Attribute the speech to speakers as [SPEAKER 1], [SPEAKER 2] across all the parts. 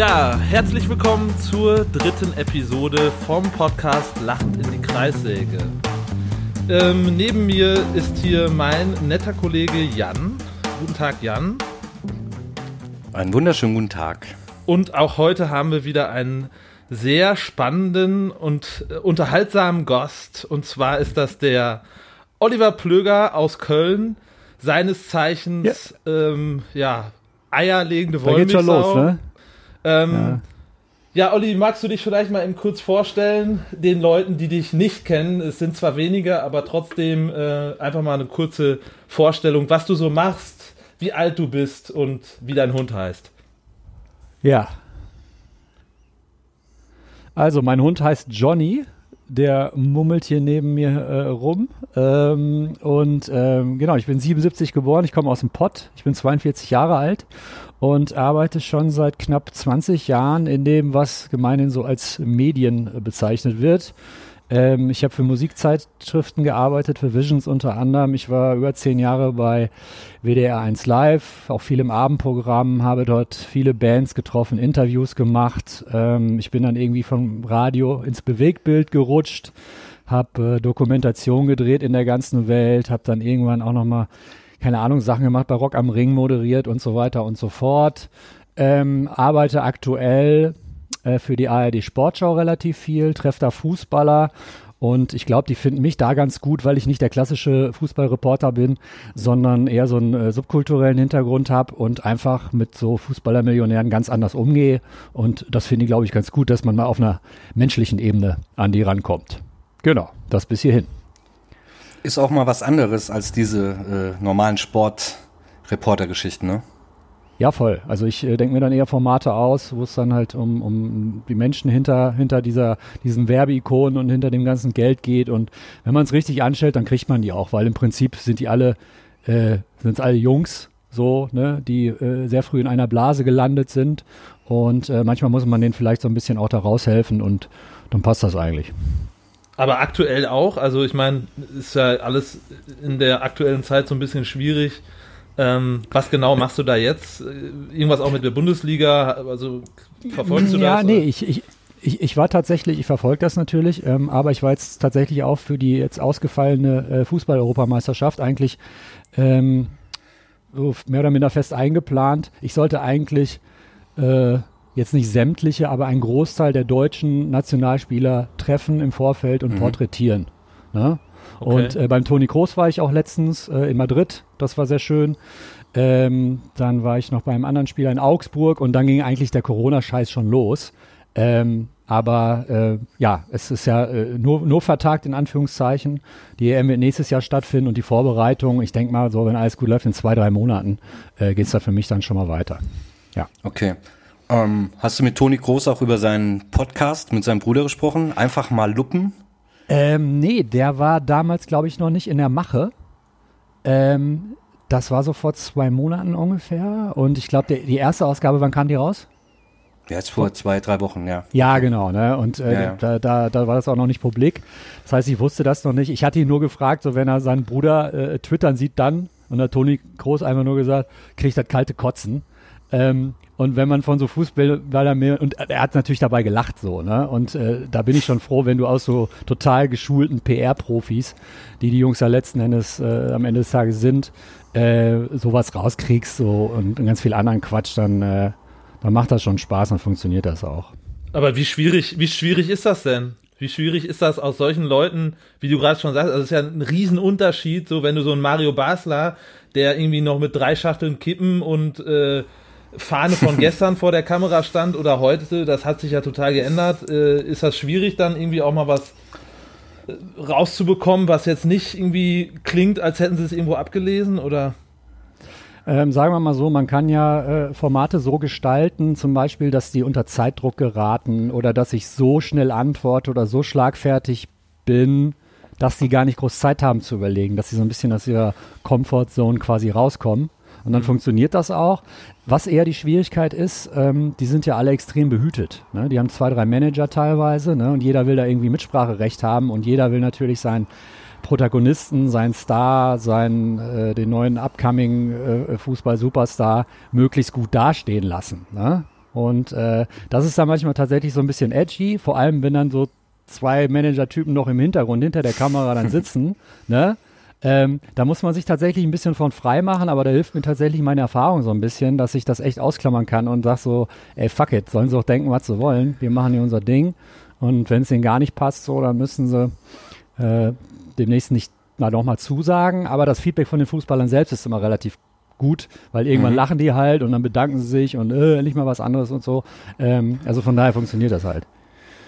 [SPEAKER 1] Ja, herzlich willkommen zur dritten Episode vom Podcast Lachend in die Kreissäge. Ähm, neben mir ist hier mein netter Kollege Jan. Guten Tag, Jan.
[SPEAKER 2] Einen wunderschönen guten Tag.
[SPEAKER 1] Und auch heute haben wir wieder einen sehr spannenden und äh, unterhaltsamen Gast. Und zwar ist das der Oliver Plöger aus Köln, seines Zeichens ja, ähm, ja eierlegende Wollmilchsau. Da geht's schon los, ne? Ähm, ja. Ja, Olli, magst du dich vielleicht mal eben kurz vorstellen, den Leuten, die dich nicht kennen? Es sind zwar weniger, aber trotzdem äh, einfach mal eine kurze Vorstellung, was du so machst, wie alt du bist und wie dein Hund heißt.
[SPEAKER 3] Ja. Also, mein Hund heißt Johnny. Der mummelt hier neben mir äh, rum. Ähm, und ähm, genau, ich bin 77 geboren, ich komme aus dem Pott, ich bin 42 Jahre alt und arbeite schon seit knapp 20 Jahren in dem, was gemeinhin so als Medien bezeichnet wird. Ähm, ich habe für Musikzeitschriften gearbeitet, für Visions unter anderem. Ich war über zehn Jahre bei WDR 1 Live, auch viel im Abendprogramm, habe dort viele Bands getroffen, Interviews gemacht. Ähm, ich bin dann irgendwie vom Radio ins Bewegtbild gerutscht, habe äh, Dokumentation gedreht in der ganzen Welt, habe dann irgendwann auch nochmal keine Ahnung, Sachen gemacht, bei Rock am Ring moderiert und so weiter und so fort. Ähm, arbeite aktuell äh, für die ARD Sportschau relativ viel, treffe da Fußballer und ich glaube, die finden mich da ganz gut, weil ich nicht der klassische Fußballreporter bin, sondern eher so einen äh, subkulturellen Hintergrund habe und einfach mit so Fußballermillionären ganz anders umgehe. Und das finde ich, glaube ich, ganz gut, dass man mal auf einer menschlichen Ebene an die rankommt. Genau, das bis hierhin.
[SPEAKER 2] Ist auch mal was anderes als diese äh, normalen Sport-Reporter-Geschichten, ne?
[SPEAKER 3] Ja, voll. Also ich äh, denke mir dann eher Formate aus, wo es dann halt um, um die Menschen hinter, hinter dieser, diesen Werbeikonen und hinter dem ganzen Geld geht. Und wenn man es richtig anstellt, dann kriegt man die auch, weil im Prinzip sind die alle, äh, sind es alle Jungs, so, ne, die äh, sehr früh in einer Blase gelandet sind. Und äh, manchmal muss man denen vielleicht so ein bisschen auch da raushelfen und dann passt das eigentlich.
[SPEAKER 1] Aber aktuell auch, also ich meine, ist ja alles in der aktuellen Zeit so ein bisschen schwierig. Ähm, was genau machst du da jetzt? Irgendwas auch mit der Bundesliga? Also verfolgst du
[SPEAKER 3] ja,
[SPEAKER 1] das?
[SPEAKER 3] Ja, nee, ich, ich, ich, ich, war tatsächlich, ich verfolge das natürlich, ähm, aber ich war jetzt tatsächlich auch für die jetzt ausgefallene äh, Fußball-Europameisterschaft eigentlich ähm, so mehr oder minder fest eingeplant. Ich sollte eigentlich äh, jetzt nicht sämtliche, aber ein Großteil der deutschen Nationalspieler treffen im Vorfeld und mhm. porträtieren. Ne? Okay. Und äh, beim Toni Kroos war ich auch letztens äh, in Madrid, das war sehr schön. Ähm, dann war ich noch bei einem anderen Spieler in Augsburg und dann ging eigentlich der Corona-Scheiß schon los. Ähm, aber äh, ja, es ist ja äh, nur, nur vertagt in Anführungszeichen. Die EM wird nächstes Jahr stattfinden und die Vorbereitung, ich denke mal, so wenn alles gut läuft, in zwei, drei Monaten äh, geht es da für mich dann schon mal weiter.
[SPEAKER 2] Ja. Okay. Ähm, hast du mit Toni Groß auch über seinen Podcast mit seinem Bruder gesprochen? Einfach mal luppen?
[SPEAKER 3] Ähm, nee, der war damals, glaube ich, noch nicht in der Mache. Ähm, das war so vor zwei Monaten ungefähr. Und ich glaube, die erste Ausgabe, wann kam die raus?
[SPEAKER 2] Ja, jetzt vor zwei, drei Wochen, ja.
[SPEAKER 3] Ja, genau. Ne? Und äh, ja, ja. Da, da, da war das auch noch nicht publik. Das heißt, ich wusste das noch nicht. Ich hatte ihn nur gefragt, so wenn er seinen Bruder äh, twittern sieht, dann. Und hat Toni Groß einfach nur gesagt, kriegt das kalte Kotzen. Ähm, und wenn man von so Fußballern mehr, und er hat natürlich dabei gelacht so, ne? Und äh, da bin ich schon froh, wenn du aus so total geschulten PR-Profis, die die Jungs ja letzten Endes äh, am Ende des Tages sind, äh, sowas rauskriegst so und, und ganz viel anderen Quatsch, dann, äh, dann macht das schon Spaß und funktioniert das auch.
[SPEAKER 1] Aber wie schwierig, wie schwierig ist das denn? Wie schwierig ist das aus solchen Leuten, wie du gerade schon sagst, also es ist ja ein Riesenunterschied, so wenn du so einen Mario Basler, der irgendwie noch mit drei Schachteln Kippen und äh, Fahne von gestern vor der Kamera stand oder heute, das hat sich ja total geändert. Äh, ist das schwierig, dann irgendwie auch mal was äh, rauszubekommen, was jetzt nicht irgendwie klingt, als hätten sie es irgendwo abgelesen oder?
[SPEAKER 3] Ähm, sagen wir mal so, man kann ja äh, Formate so gestalten, zum Beispiel, dass die unter Zeitdruck geraten oder dass ich so schnell antworte oder so schlagfertig bin, dass sie gar nicht groß Zeit haben zu überlegen, dass sie so ein bisschen aus ihrer Comfortzone quasi rauskommen. Und dann mhm. funktioniert das auch. Was eher die Schwierigkeit ist, ähm, die sind ja alle extrem behütet. Ne? Die haben zwei, drei Manager teilweise ne? und jeder will da irgendwie Mitspracherecht haben und jeder will natürlich seinen Protagonisten, seinen Star, seinen, äh, den neuen upcoming äh, Fußball-Superstar möglichst gut dastehen lassen. Ne? Und äh, das ist dann manchmal tatsächlich so ein bisschen edgy, vor allem wenn dann so zwei Manager-Typen noch im Hintergrund hinter der Kamera dann sitzen, ne? Ähm, da muss man sich tatsächlich ein bisschen von frei machen, aber da hilft mir tatsächlich meine Erfahrung so ein bisschen, dass ich das echt ausklammern kann und sag so, ey, fuck it, sollen sie auch denken, was sie wollen. Wir machen hier unser Ding. Und wenn es ihnen gar nicht passt, so, dann müssen sie äh, demnächst nicht mal nochmal zusagen. Aber das Feedback von den Fußballern selbst ist immer relativ gut, weil irgendwann mhm. lachen die halt und dann bedanken sie sich und äh, nicht mal was anderes und so. Ähm, also von daher funktioniert das halt.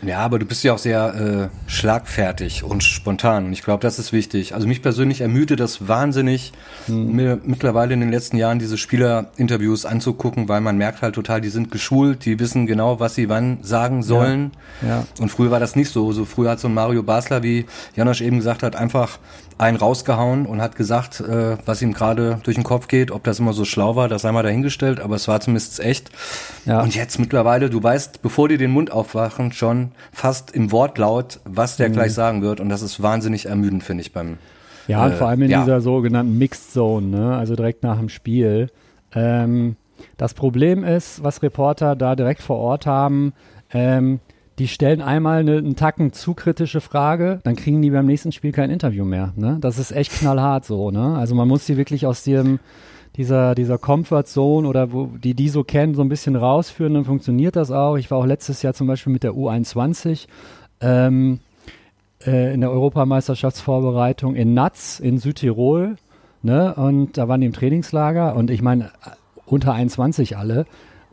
[SPEAKER 2] Ja, aber du bist ja auch sehr äh, schlagfertig und spontan. Und ich glaube, das ist wichtig. Also mich persönlich ermüdet das wahnsinnig, hm. mir mittlerweile in den letzten Jahren diese Spielerinterviews anzugucken, weil man merkt halt total, die sind geschult, die wissen genau, was sie wann sagen sollen. Ja. ja. Und früher war das nicht so. So früher hat so ein Mario Basler, wie Janosch eben gesagt hat, einfach einen rausgehauen und hat gesagt, äh, was ihm gerade durch den Kopf geht. Ob das immer so schlau war, das sei mal dahingestellt, aber es war zumindest echt. Ja. Und jetzt mittlerweile, du weißt, bevor die den Mund aufwachen, schon fast im Wortlaut, was der mhm. gleich sagen wird. Und das ist wahnsinnig ermüdend, finde ich, beim
[SPEAKER 3] Ja, und äh, vor allem in ja. dieser sogenannten Mixed Zone, ne? also direkt nach dem Spiel. Ähm, das Problem ist, was Reporter da direkt vor Ort haben, ähm, die stellen einmal eine, einen Tacken zu kritische Frage, dann kriegen die beim nächsten Spiel kein Interview mehr. Ne? Das ist echt knallhart so. Ne? Also man muss die wirklich aus dem, dieser, dieser Comfort Zone oder wo die die so kennen, so ein bisschen rausführen, dann funktioniert das auch. Ich war auch letztes Jahr zum Beispiel mit der U21 ähm, äh, in der Europameisterschaftsvorbereitung in Natz in Südtirol. Ne? Und da waren die im Trainingslager und ich meine, unter 21 alle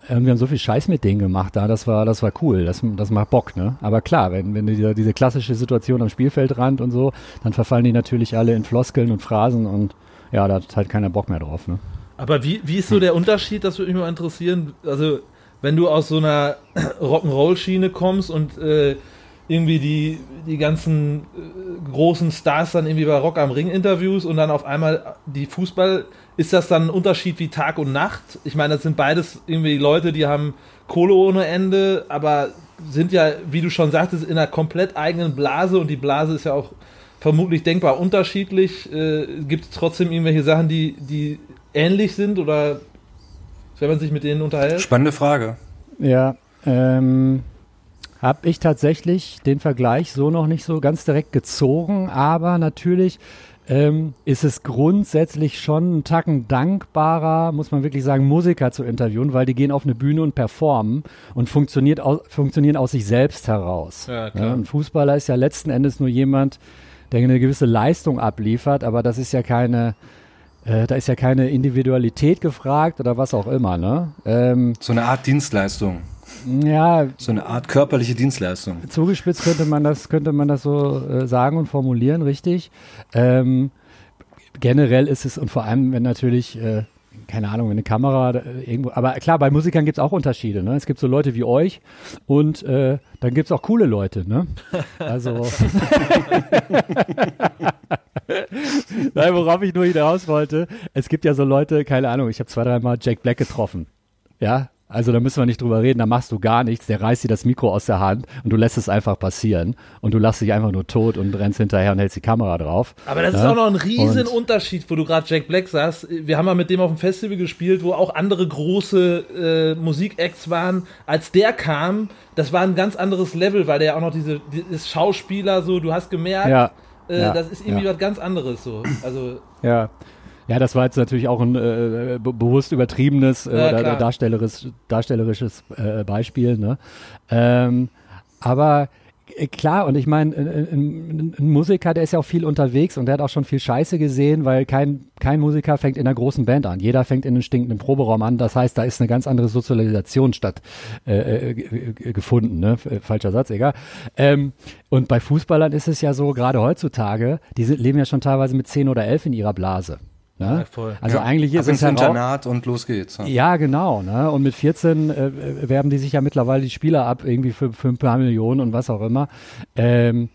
[SPEAKER 3] wir haben so viel Scheiß mit denen gemacht da, das war, das war cool, das, das macht Bock, ne? Aber klar, wenn, wenn diese, diese klassische Situation am Spielfeldrand und so, dann verfallen die natürlich alle in Floskeln und Phrasen und ja, da hat halt keiner Bock mehr drauf, ne?
[SPEAKER 1] Aber wie, wie ist so der Unterschied, das würde mich mal interessieren, also wenn du aus so einer Rock'n'Roll-Schiene kommst und äh, irgendwie die, die ganzen äh, großen Stars dann irgendwie bei Rock am Ring Interviews und dann auf einmal die Fußball ist das dann ein Unterschied wie Tag und Nacht? Ich meine, das sind beides irgendwie Leute, die haben Kohle ohne Ende, aber sind ja, wie du schon sagtest, in einer komplett eigenen Blase und die Blase ist ja auch vermutlich denkbar unterschiedlich. Äh, Gibt es trotzdem irgendwelche Sachen, die, die ähnlich sind oder wenn man sich mit denen unterhält?
[SPEAKER 2] Spannende Frage.
[SPEAKER 3] Ja, ähm, habe ich tatsächlich den Vergleich so noch nicht so ganz direkt gezogen, aber natürlich ähm, ist es grundsätzlich schon ein Tacken dankbarer, muss man wirklich sagen, Musiker zu interviewen, weil die gehen auf eine Bühne und performen und funktioniert aus, funktionieren aus sich selbst heraus. Ja, ja, ein Fußballer ist ja letzten Endes nur jemand, der eine gewisse Leistung abliefert, aber das ist ja keine, äh, da ist ja keine Individualität gefragt oder was auch immer. Ne?
[SPEAKER 2] Ähm, so eine Art Dienstleistung.
[SPEAKER 3] Ja.
[SPEAKER 2] So eine Art körperliche Dienstleistung.
[SPEAKER 3] Zugespitzt könnte man das, könnte man das so äh, sagen und formulieren, richtig. Ähm, generell ist es, und vor allem, wenn natürlich, äh, keine Ahnung, wenn eine Kamera äh, irgendwo, aber klar, bei Musikern gibt es auch Unterschiede, ne? Es gibt so Leute wie euch und äh, dann gibt es auch coole Leute, ne? Also. Nein, worauf ich nur hinaus wollte, es gibt ja so Leute, keine Ahnung, ich habe zwei, dreimal Jack Black getroffen. Ja, also da müssen wir nicht drüber reden, da machst du gar nichts, der reißt dir das Mikro aus der Hand und du lässt es einfach passieren und du lässt dich einfach nur tot und rennst hinterher und hältst die Kamera drauf.
[SPEAKER 1] Aber das ja? ist auch noch ein riesen und Unterschied, wo du gerade Jack Black sagst. Wir haben mal mit dem auf dem Festival gespielt, wo auch andere große äh, Musikacts waren. Als der kam, das war ein ganz anderes Level, weil der auch noch diese, dieses Schauspieler so, du hast gemerkt,
[SPEAKER 3] ja.
[SPEAKER 1] Äh,
[SPEAKER 3] ja.
[SPEAKER 1] das ist irgendwie was ganz anderes so. Also
[SPEAKER 3] ja. Ja, das war jetzt natürlich auch ein äh, bewusst übertriebenes äh, ja, oder darstellerisches, darstellerisches äh, Beispiel. Ne? Ähm, aber äh, Klar, und ich meine, ein, ein, Musiker, der ist ja auch viel unterwegs und der hat auch schon viel Scheiße gesehen, weil kein, kein Musiker fängt in einer großen Band an. Jeder fängt in einem stinkenden Proberaum an. Das heißt, da ist eine ganz andere Sozialisation statt äh, äh gefunden. Ne? Falscher Satz, egal. Ähm, und bei Fußballern ist es ja so, gerade heutzutage, die sind, leben ja schon teilweise mit zehn oder elf in ihrer Blase. Ne? Ja, also ja. eigentlich ist es
[SPEAKER 2] ein Internat und los geht's.
[SPEAKER 3] Ja, ja genau. Ne? Und mit 14 äh, werben die sich ja mittlerweile die Spieler ab, irgendwie für, für ein paar Millionen und was auch immer. Ähm,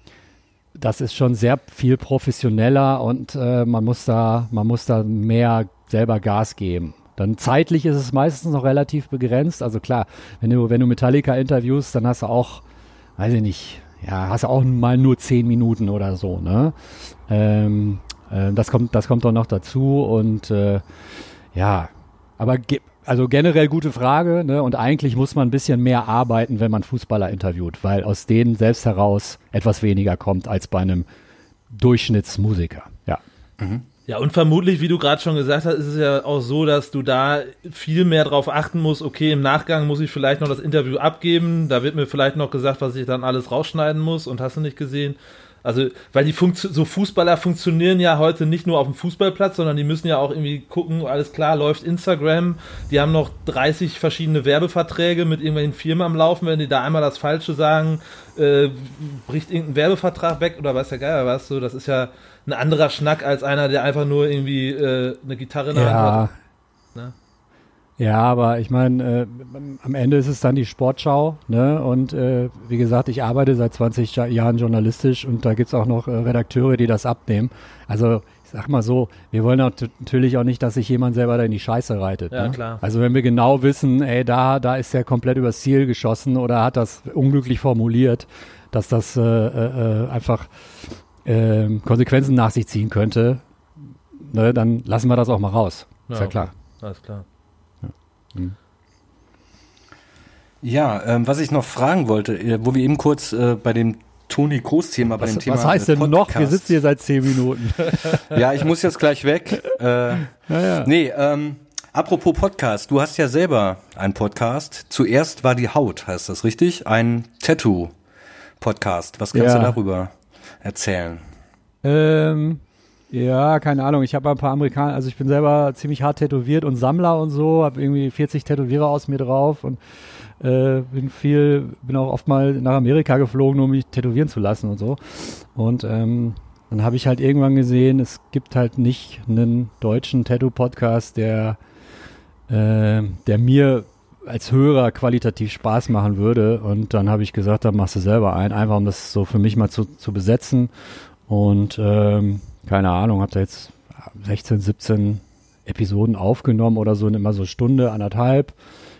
[SPEAKER 3] das ist schon sehr viel professioneller und äh, man muss da, man muss da mehr selber Gas geben. Dann zeitlich ist es meistens noch relativ begrenzt. Also klar, wenn du, wenn du Metallica interviewst, dann hast du auch, weiß ich nicht, ja, hast du auch mal nur zehn Minuten oder so, ne? Ähm, äh, das kommt, das kommt auch noch dazu und äh, ja, aber ge also generell gute Frage, ne? Und eigentlich muss man ein bisschen mehr arbeiten, wenn man Fußballer interviewt, weil aus denen selbst heraus etwas weniger kommt als bei einem Durchschnittsmusiker. Ja.
[SPEAKER 1] Mhm. Ja, und vermutlich, wie du gerade schon gesagt hast, ist es ja auch so, dass du da viel mehr drauf achten musst, okay, im Nachgang muss ich vielleicht noch das Interview abgeben, da wird mir vielleicht noch gesagt, was ich dann alles rausschneiden muss und hast du nicht gesehen. Also, weil die Funkt so Fußballer funktionieren ja heute nicht nur auf dem Fußballplatz, sondern die müssen ja auch irgendwie gucken, alles klar, läuft Instagram, die haben noch 30 verschiedene Werbeverträge mit irgendwelchen Firmen am Laufen, wenn die da einmal das Falsche sagen, äh, bricht irgendein Werbevertrag weg oder weiß der Geier was, so, das ist ja ein anderer Schnack als einer, der einfach nur irgendwie äh, eine Gitarre in der
[SPEAKER 3] ja. Hand hat. Ne? Ja, aber ich meine, äh, am Ende ist es dann die Sportschau, ne? Und äh, wie gesagt, ich arbeite seit 20 Jahren journalistisch und da gibt's auch noch äh, Redakteure, die das abnehmen. Also ich sag mal so, wir wollen natürlich auch nicht, dass sich jemand selber da in die Scheiße reitet.
[SPEAKER 1] Ja,
[SPEAKER 3] ne?
[SPEAKER 1] klar.
[SPEAKER 3] Also wenn wir genau wissen, ey, da, da ist er komplett übers Ziel geschossen oder hat das unglücklich formuliert, dass das äh, äh, einfach äh, Konsequenzen nach sich ziehen könnte, ne, dann lassen wir das auch mal raus. Ja, ist ja klar.
[SPEAKER 1] Okay. Alles klar.
[SPEAKER 2] Ja, ähm, was ich noch fragen wollte, äh, wo wir eben kurz äh, bei dem Toni Groß-Thema, bei
[SPEAKER 3] was,
[SPEAKER 2] dem Thema.
[SPEAKER 3] Was heißt denn Podcast. noch? Wir sitzen hier seit zehn Minuten.
[SPEAKER 2] ja, ich muss jetzt gleich weg. Äh, ja, ja. Nee, ähm, apropos Podcast, du hast ja selber einen Podcast. Zuerst war die Haut, heißt das richtig? Ein Tattoo-Podcast. Was kannst ja. du darüber erzählen?
[SPEAKER 3] Ähm, ja, keine Ahnung. Ich habe ein paar Amerikaner, also ich bin selber ziemlich hart tätowiert und Sammler und so, habe irgendwie 40 Tätowierer aus mir drauf und äh, bin viel, bin auch oft mal nach Amerika geflogen, um mich tätowieren zu lassen und so. Und ähm, dann habe ich halt irgendwann gesehen, es gibt halt nicht einen deutschen Tattoo-Podcast, der, äh, der mir als Hörer qualitativ Spaß machen würde. Und dann habe ich gesagt, dann machst du selber ein, einfach um das so für mich mal zu, zu besetzen. Und ähm, keine Ahnung, habe da jetzt 16, 17 Episoden aufgenommen oder so, immer so Stunde, anderthalb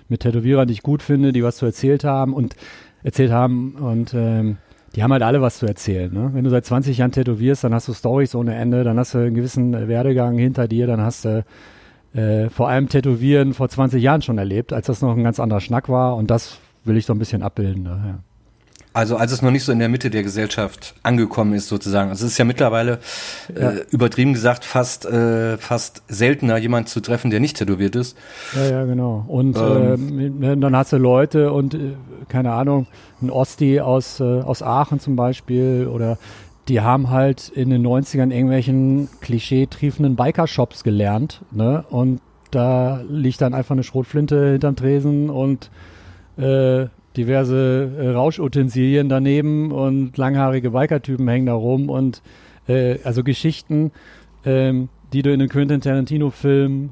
[SPEAKER 3] mit Tätowierern, die ich gut finde, die was zu erzählt haben und erzählt haben und ähm, die haben halt alle was zu erzählen. Ne? Wenn du seit 20 Jahren tätowierst, dann hast du Stories ohne Ende, dann hast du einen gewissen Werdegang hinter dir, dann hast du äh, vor allem Tätowieren vor 20 Jahren schon erlebt, als das noch ein ganz anderer Schnack war und das will ich so ein bisschen abbilden. Daher.
[SPEAKER 2] Also als es noch nicht so in der Mitte der Gesellschaft angekommen ist sozusagen. Also es ist ja mittlerweile ja. Äh, übertrieben gesagt fast äh, fast seltener jemand zu treffen, der nicht tätowiert ist.
[SPEAKER 3] Ja, ja, genau. Und ähm, äh, dann hast du Leute und äh, keine Ahnung, ein Osti aus äh, aus Aachen zum Beispiel oder die haben halt in den 90ern irgendwelchen klischee-triefenden Biker-Shops gelernt, ne? Und da liegt dann einfach eine Schrotflinte hinterm Tresen und äh, diverse äh, Rauschutensilien daneben und langhaarige Biker-Typen hängen da rum und äh, also Geschichten, ähm, die du in einem Quentin Tarantino-Film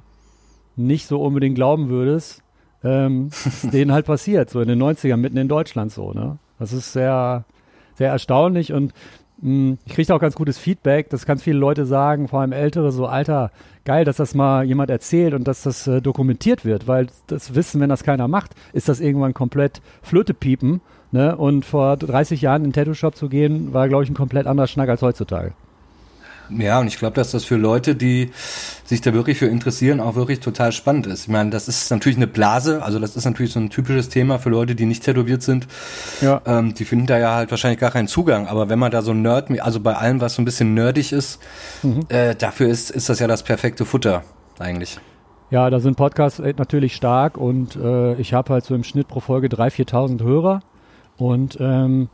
[SPEAKER 3] nicht so unbedingt glauben würdest, ähm, denen halt passiert, so in den 90ern, mitten in Deutschland so, ne? Das ist sehr, sehr erstaunlich und ich kriege auch ganz gutes Feedback, dass ganz viele Leute sagen, vor allem Ältere, so Alter, geil, dass das mal jemand erzählt und dass das äh, dokumentiert wird, weil das Wissen, wenn das keiner macht, ist das irgendwann komplett Flöte piepen. Ne? Und vor 30 Jahren in den Tattoo-Shop zu gehen, war, glaube ich, ein komplett anderer Schnack als heutzutage.
[SPEAKER 2] Ja, und ich glaube, dass das für Leute, die sich da wirklich für interessieren, auch wirklich total spannend ist. Ich meine, das ist natürlich eine Blase, also das ist natürlich so ein typisches Thema für Leute, die nicht tätowiert sind. Ja. Ähm, die finden da ja halt wahrscheinlich gar keinen Zugang. Aber wenn man da so Nerd, also bei allem, was so ein bisschen nerdig ist, mhm. äh, dafür ist, ist das ja das perfekte Futter eigentlich.
[SPEAKER 3] Ja, da sind Podcasts natürlich stark und äh, ich habe halt so im Schnitt pro Folge 3.000, 4.000 Hörer und ähm,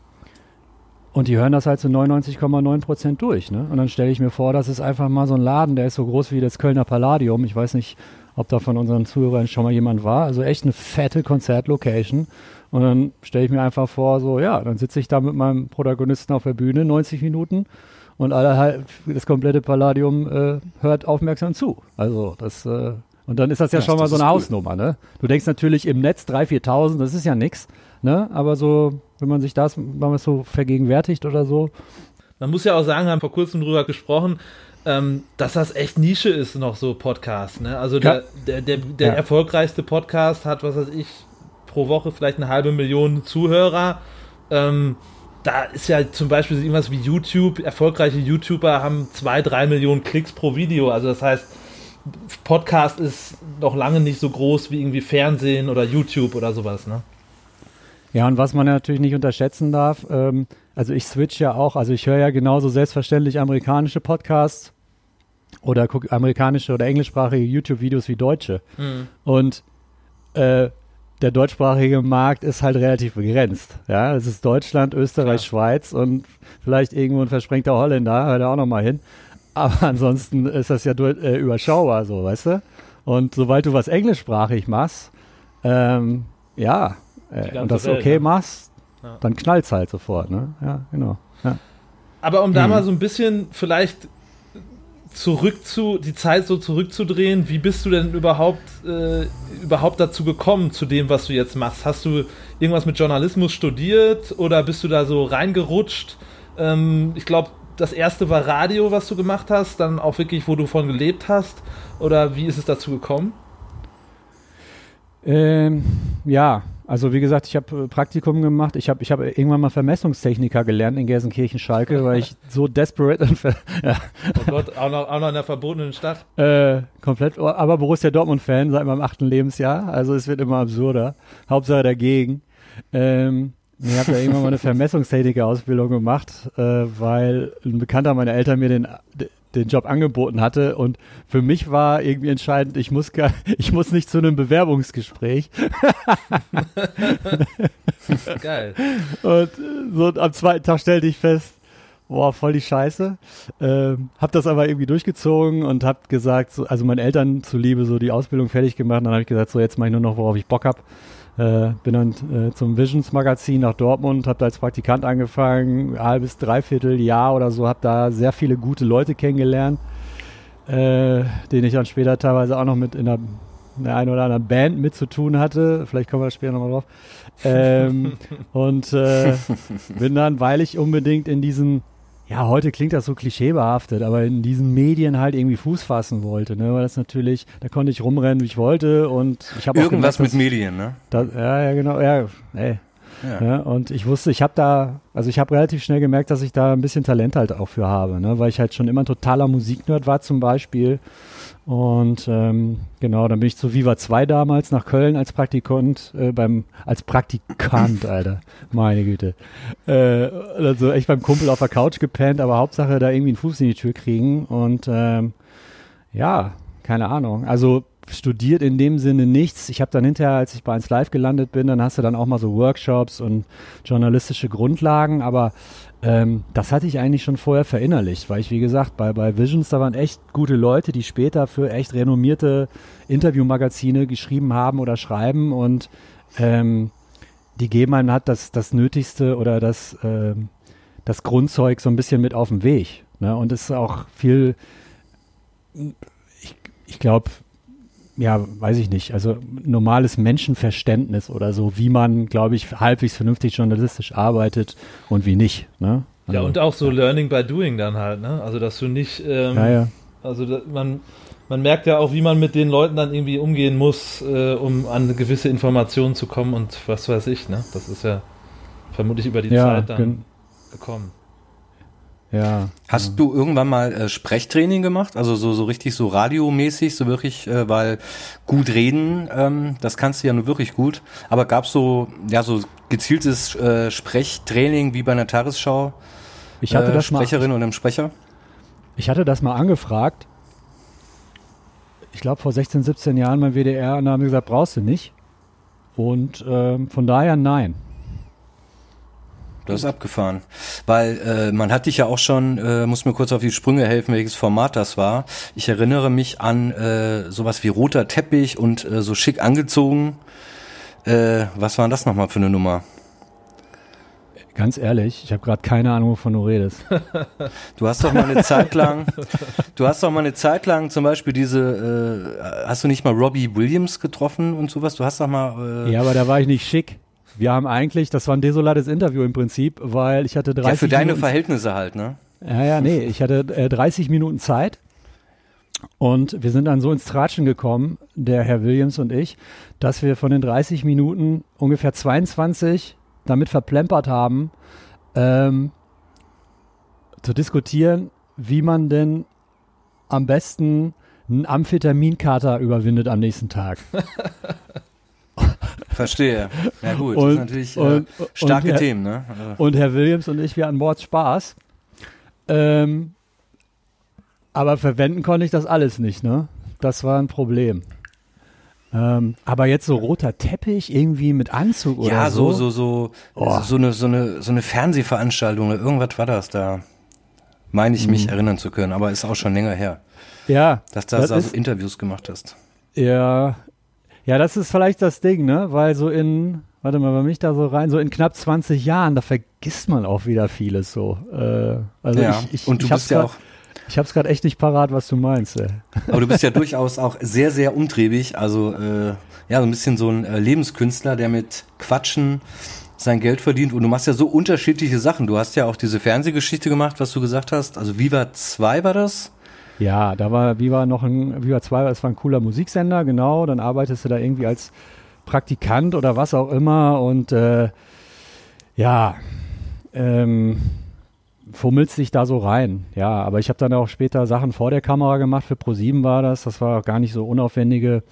[SPEAKER 3] und die hören das halt zu 99,9 Prozent durch. Ne? Und dann stelle ich mir vor, das ist einfach mal so ein Laden, der ist so groß wie das Kölner Palladium. Ich weiß nicht, ob da von unseren Zuhörern schon mal jemand war. Also echt eine fette Konzertlocation. Und dann stelle ich mir einfach vor, so, ja, dann sitze ich da mit meinem Protagonisten auf der Bühne 90 Minuten und alle halt, das komplette Palladium äh, hört aufmerksam zu. Also das, äh, und dann ist das ja, ja schon mal so eine cool. Hausnummer, ne? Du denkst natürlich im Netz 3.000, 4.000, das ist ja nix, ne? Aber so wenn man sich das mal so vergegenwärtigt oder so.
[SPEAKER 1] Man muss ja auch sagen, haben vor kurzem drüber gesprochen, ähm, dass das echt Nische ist, noch so Podcast. Ne? Also der, ja. der, der, der ja. erfolgreichste Podcast hat, was weiß ich, pro Woche vielleicht eine halbe Million Zuhörer. Ähm, da ist ja zum Beispiel irgendwas wie YouTube, erfolgreiche YouTuber haben zwei, drei Millionen Klicks pro Video. Also das heißt, Podcast ist noch lange nicht so groß wie irgendwie Fernsehen oder YouTube oder sowas, ne?
[SPEAKER 3] Ja, und was man natürlich nicht unterschätzen darf, ähm, also ich switch ja auch, also ich höre ja genauso selbstverständlich amerikanische Podcasts oder gucke amerikanische oder englischsprachige YouTube-Videos wie deutsche. Mhm. Und äh, der deutschsprachige Markt ist halt relativ begrenzt. Ja, es ist Deutschland, Österreich, Klar. Schweiz und vielleicht irgendwo ein versprengter Holländer, hört er auch noch mal hin. Aber ansonsten ist das ja äh, überschaubar so, weißt du? Und sobald du was englischsprachig machst, ähm, ja, äh, und das Welt, okay ne? machst, ja. dann knallt's halt sofort, ne? Ja, genau. Ja.
[SPEAKER 1] Aber um da hm. mal so ein bisschen vielleicht zurück zu, die Zeit so zurückzudrehen, wie bist du denn überhaupt, äh, überhaupt dazu gekommen, zu dem, was du jetzt machst? Hast du irgendwas mit Journalismus studiert oder bist du da so reingerutscht? Ähm, ich glaube, das erste war Radio, was du gemacht hast, dann auch wirklich, wo du von gelebt hast? Oder wie ist es dazu gekommen?
[SPEAKER 3] Ähm, ja, also wie gesagt, ich habe äh, Praktikum gemacht. Ich habe ich hab irgendwann mal Vermessungstechniker gelernt in Gelsenkirchen-Schalke, weil ich so desperate und
[SPEAKER 1] ja. Oh Gott, auch noch, auch noch in der verbotenen Stadt.
[SPEAKER 3] Äh, komplett, aber Borussia Dortmund-Fan seit meinem achten Lebensjahr. Also es wird immer absurder. Hauptsache dagegen. Ähm, ich habe ja irgendwann mal eine Vermessungstechniker-Ausbildung gemacht, äh, weil ein Bekannter meiner Eltern mir den, den Job angeboten hatte und für mich war irgendwie entscheidend, ich muss gar, ich muss nicht zu einem Bewerbungsgespräch. Geil. Und so am zweiten Tag stellte ich fest, boah, voll die Scheiße. Ähm, hab das aber irgendwie durchgezogen und hab gesagt, so, also meinen Eltern zuliebe so die Ausbildung fertig gemacht. Und dann habe ich gesagt, so jetzt mache ich nur noch, worauf ich Bock hab. Äh, bin dann äh, zum Visions Magazin nach Dortmund, habe da als Praktikant angefangen, halbes, dreiviertel Jahr oder so, habe da sehr viele gute Leute kennengelernt, äh, denen ich dann später teilweise auch noch mit in der, in der einen oder anderen Band mit zu tun hatte. Vielleicht kommen wir später nochmal drauf. Ähm, und äh, bin dann, weil ich unbedingt in diesen ja, heute klingt das so klischeebehaftet, aber in diesen Medien halt irgendwie Fuß fassen wollte, ne? Weil das natürlich, da konnte ich rumrennen, wie ich wollte und ich habe
[SPEAKER 2] irgendwas gemerkt, mit Medien, ne?
[SPEAKER 3] Da, ja, ja, genau, ja, ey. Ja. ja und ich wusste, ich habe da, also ich habe relativ schnell gemerkt, dass ich da ein bisschen Talent halt auch für habe, ne? Weil ich halt schon immer ein totaler Musiknerd war zum Beispiel und ähm, genau, dann bin ich zu Viva 2 damals nach Köln als Praktikant, äh, beim, als Praktikant, Alter. Meine Güte. Äh, also echt beim Kumpel auf der Couch gepennt, aber Hauptsache da irgendwie einen Fuß in die Tür kriegen. Und ähm, ja, keine Ahnung. Also studiert in dem Sinne nichts. Ich habe dann hinterher, als ich bei 1 Live gelandet bin, dann hast du dann auch mal so Workshops und journalistische Grundlagen, aber ähm, das hatte ich eigentlich schon vorher verinnerlicht, weil ich, wie gesagt, bei, bei Visions, da waren echt gute Leute, die später für echt renommierte Interviewmagazine geschrieben haben oder schreiben und ähm, die geben einem halt das, das Nötigste oder das, äh, das Grundzeug so ein bisschen mit auf den Weg. Ne? Und es ist auch viel, ich, ich glaube, ja, weiß ich nicht, also normales Menschenverständnis oder so, wie man, glaube ich, halbwegs vernünftig journalistisch arbeitet und wie nicht. Ne?
[SPEAKER 1] Also, ja, und auch so Learning by Doing dann halt, ne? Also, dass du nicht, ähm, ja, ja. also da, man, man merkt ja auch, wie man mit den Leuten dann irgendwie umgehen muss, äh, um an gewisse Informationen zu kommen und was weiß ich, ne? Das ist ja vermutlich über die ja, Zeit dann gekommen.
[SPEAKER 2] Ja. Hast ja. du irgendwann mal äh, Sprechtraining gemacht? Also so, so richtig so radiomäßig, so wirklich, äh, weil gut reden, ähm, das kannst du ja nur wirklich gut. Aber gab es so, ja, so gezieltes äh, Sprechtraining wie bei einer Tagesschau?
[SPEAKER 3] Ich hatte äh, das
[SPEAKER 2] Sprecherin mal, und einem Sprecher?
[SPEAKER 3] Ich hatte das mal angefragt. Ich glaube vor 16, 17 Jahren beim WDR und da haben wir gesagt, brauchst du nicht. Und ähm, von daher nein.
[SPEAKER 2] Das ist abgefahren. Weil äh, man hat dich ja auch schon, äh, muss mir kurz auf die Sprünge helfen, welches Format das war. Ich erinnere mich an äh, sowas wie roter Teppich und äh, so schick angezogen. Äh, was war das nochmal für eine Nummer?
[SPEAKER 3] Ganz ehrlich, ich habe gerade keine Ahnung, wovon du redest.
[SPEAKER 2] Du hast doch mal eine Zeit lang, du hast doch mal eine Zeit lang zum Beispiel diese, äh, hast du nicht mal Robbie Williams getroffen und sowas? Du hast doch mal.
[SPEAKER 3] Äh, ja, aber da war ich nicht schick. Wir haben eigentlich, das war ein desolates Interview im Prinzip, weil ich hatte 30
[SPEAKER 2] Ja, für deine Minuten, Verhältnisse halt, ne?
[SPEAKER 3] Ja, ja, nee, ich hatte äh, 30 Minuten Zeit und wir sind dann so ins Tratschen gekommen, der Herr Williams und ich, dass wir von den 30 Minuten ungefähr 22 damit verplempert haben, ähm, zu diskutieren, wie man denn am besten einen Amphetaminkater überwindet am nächsten Tag.
[SPEAKER 2] Verstehe. Ja gut,
[SPEAKER 3] Und-
[SPEAKER 2] das sind natürlich äh,
[SPEAKER 3] und-
[SPEAKER 2] starke
[SPEAKER 3] und Herr-
[SPEAKER 2] Themen, ne? Also,
[SPEAKER 3] Und Herr Williams und ich, wir hatten Mords Spaß. Ähm, aber verwenden konnte ich das alles nicht, ne? Das war ein Problem. Ähm, aber jetzt so roter Teppich irgendwie mit Anzug oder
[SPEAKER 2] ja,
[SPEAKER 3] so.
[SPEAKER 2] so, so, so,
[SPEAKER 3] Oh.
[SPEAKER 2] so eine, so eine, so eine Fernsehveranstaltung oder irgendwas war das da. Meine ich mich erinnern zu können, aber ist auch schon länger her,
[SPEAKER 3] Ja,
[SPEAKER 2] dass du da so
[SPEAKER 3] ist-
[SPEAKER 2] Interviews gemacht hast.
[SPEAKER 3] ja, ja, das ist vielleicht das Ding, ne? Weil so in, warte mal, wenn mich da so rein, so in knapp 20 Jahren, da vergisst man auch wieder vieles so. Äh, also
[SPEAKER 2] ja,
[SPEAKER 3] ich, ich,
[SPEAKER 2] und du
[SPEAKER 3] ich hab's
[SPEAKER 2] bist ja
[SPEAKER 3] grad-
[SPEAKER 2] auch,
[SPEAKER 3] Ich hab's gerade echt nicht parat, was du meinst. Ey.
[SPEAKER 2] aber du bist ja durchaus auch sehr, sehr umtriebig, also äh, ja, so ein bisschen so ein äh, Lebenskünstler, der mit Quatschen sein Geld verdient und du machst ja so unterschiedliche Sachen. Du hast ja auch diese Fernsehgeschichte gemacht, was du gesagt hast. Also Viva 2 war das?
[SPEAKER 3] Ja, da war Viva noch ein, Viva 2, das war ein cooler Musiksender, genau. Dann arbeitest du da irgendwie als Praktikant oder was auch immer und äh, ja, ähm, fummelst dich da so rein. Ja, aber ich habe dann auch später Sachen vor der Kamera gemacht, für Pro7 war das. Das war gar nicht so unaufwendige